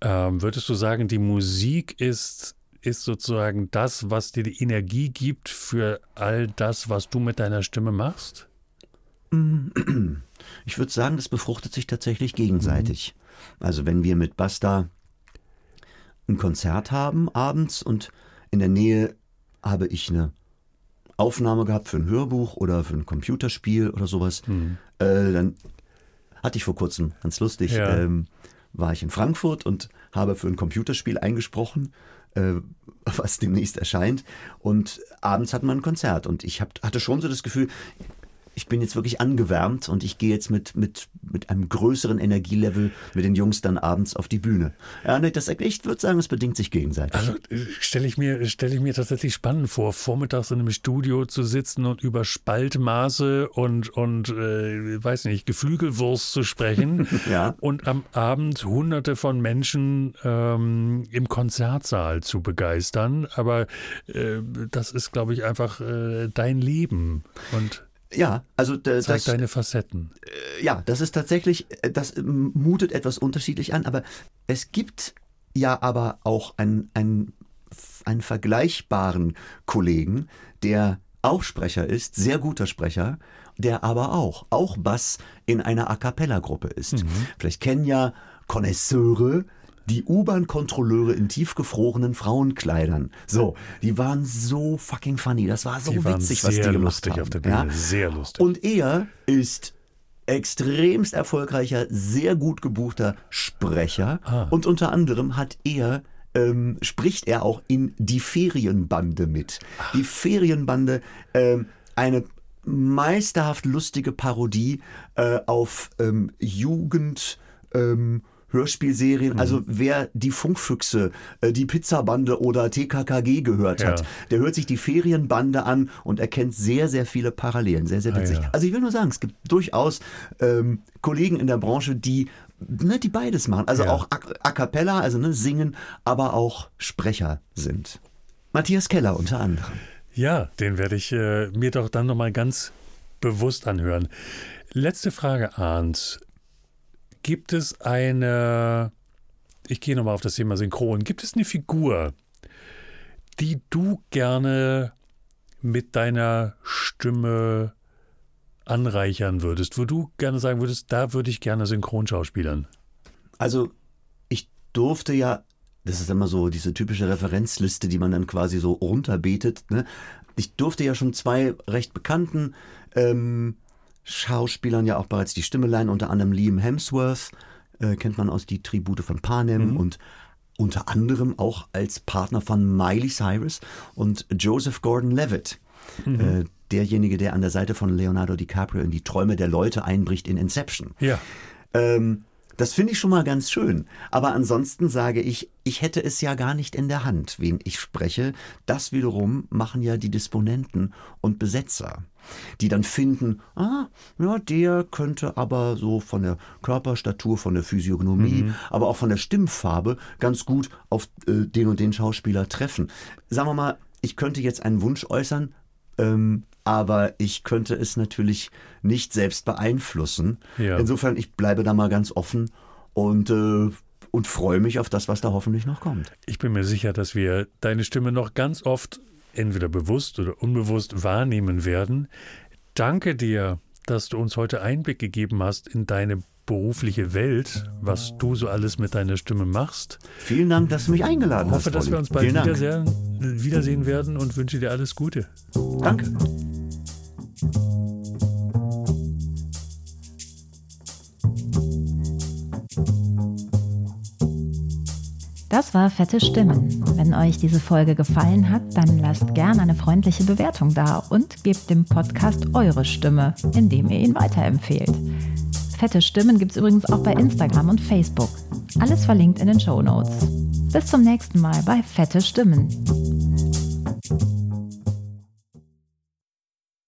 Ähm, würdest du sagen, die Musik ist ist sozusagen das, was dir die Energie gibt für all das, was du mit deiner Stimme machst? Ich würde sagen, das befruchtet sich tatsächlich gegenseitig. Mhm. Also wenn wir mit Basta ein Konzert haben abends und in der Nähe habe ich eine Aufnahme gehabt für ein Hörbuch oder für ein Computerspiel oder sowas, mhm. äh, dann hatte ich vor kurzem, ganz lustig, ja. ähm, war ich in Frankfurt und habe für ein Computerspiel eingesprochen äh, was demnächst erscheint. Und abends hat man ein Konzert. Und ich hab, hatte schon so das Gefühl, ich bin jetzt wirklich angewärmt und ich gehe jetzt mit, mit, mit einem größeren Energielevel mit den Jungs dann abends auf die Bühne. Ja, ne, das, ich würde sagen, es bedingt sich gegenseitig. Also stelle ich, mir, stell ich mir tatsächlich spannend vor, vormittags in einem Studio zu sitzen und über Spaltmaße und, und äh, weiß nicht, Geflügelwurst zu sprechen ja. und am Abend hunderte von Menschen ähm, im Konzertsaal zu begeistern. Aber äh, das ist, glaube ich, einfach äh, dein Leben. Und ja, also das, zeigt deine Facetten. Äh, ja, das ist tatsächlich, äh, das mutet etwas unterschiedlich an, aber es gibt ja aber auch einen, einen, einen vergleichbaren Kollegen, der auch Sprecher ist, sehr guter Sprecher, der aber auch, auch Bass in einer A Cappella-Gruppe ist. Mhm. Vielleicht kennen ja Connoisseure die U-Bahn-Kontrolleure in tiefgefrorenen Frauenkleidern. So, die waren so fucking funny. Das war so die witzig, was die gemacht lustig haben. Auf der Bühne. Ja? Sehr lustig. Und er ist extremst erfolgreicher, sehr gut gebuchter Sprecher. Ah. Und unter anderem hat er ähm, spricht er auch in die Ferienbande mit. Ach. Die Ferienbande, ähm, eine meisterhaft lustige Parodie äh, auf ähm, Jugend. Ähm, Hörspielserien. Also mhm. wer die Funkfüchse, äh, die Pizzabande oder TKKG gehört ja. hat, der hört sich die Ferienbande an und erkennt sehr, sehr viele Parallelen. Sehr, sehr witzig. Ah, ja. Also ich will nur sagen, es gibt durchaus ähm, Kollegen in der Branche, die ne, die beides machen. Also ja. auch a, a cappella, also ne, singen, aber auch Sprecher sind. Matthias Keller unter anderem. Ja, den werde ich äh, mir doch dann nochmal ganz bewusst anhören. Letzte Frage, Arndt. Gibt es eine, ich gehe nochmal auf das Thema Synchron, gibt es eine Figur, die du gerne mit deiner Stimme anreichern würdest, wo du gerne sagen würdest, da würde ich gerne Synchronschauspielern? Also ich durfte ja, das ist immer so diese typische Referenzliste, die man dann quasi so runterbetet. Ne? Ich durfte ja schon zwei recht bekannten ähm, Schauspielern ja auch bereits die Stimme leihen, unter anderem Liam Hemsworth, äh, kennt man aus die Tribute von Panem mhm. und unter anderem auch als Partner von Miley Cyrus und Joseph Gordon-Levitt. Mhm. Äh, derjenige, der an der Seite von Leonardo DiCaprio in die Träume der Leute einbricht in Inception. Ja. Ähm, das finde ich schon mal ganz schön. Aber ansonsten sage ich, ich hätte es ja gar nicht in der Hand, wen ich spreche. Das wiederum machen ja die Disponenten und Besetzer, die dann finden, ah, ja, der könnte aber so von der Körperstatur, von der Physiognomie, mhm. aber auch von der Stimmfarbe ganz gut auf äh, den und den Schauspieler treffen. Sagen wir mal, ich könnte jetzt einen Wunsch äußern, ähm, aber ich könnte es natürlich nicht selbst beeinflussen. Ja. Insofern, ich bleibe da mal ganz offen und, äh, und freue mich auf das, was da hoffentlich noch kommt. Ich bin mir sicher, dass wir deine Stimme noch ganz oft entweder bewusst oder unbewusst wahrnehmen werden. Danke dir, dass du uns heute Einblick gegeben hast in deine berufliche Welt, was du so alles mit deiner Stimme machst. Vielen Dank, dass du mich eingeladen hast. Ich hoffe, dass wir uns bald wiedersehen, wiedersehen werden und wünsche dir alles Gute. Danke. Das war Fette Stimmen. Wenn euch diese Folge gefallen hat, dann lasst gerne eine freundliche Bewertung da und gebt dem Podcast eure Stimme, indem ihr ihn weiterempfehlt. Fette Stimmen gibt es übrigens auch bei Instagram und Facebook. Alles verlinkt in den Show Notes. Bis zum nächsten Mal bei Fette Stimmen.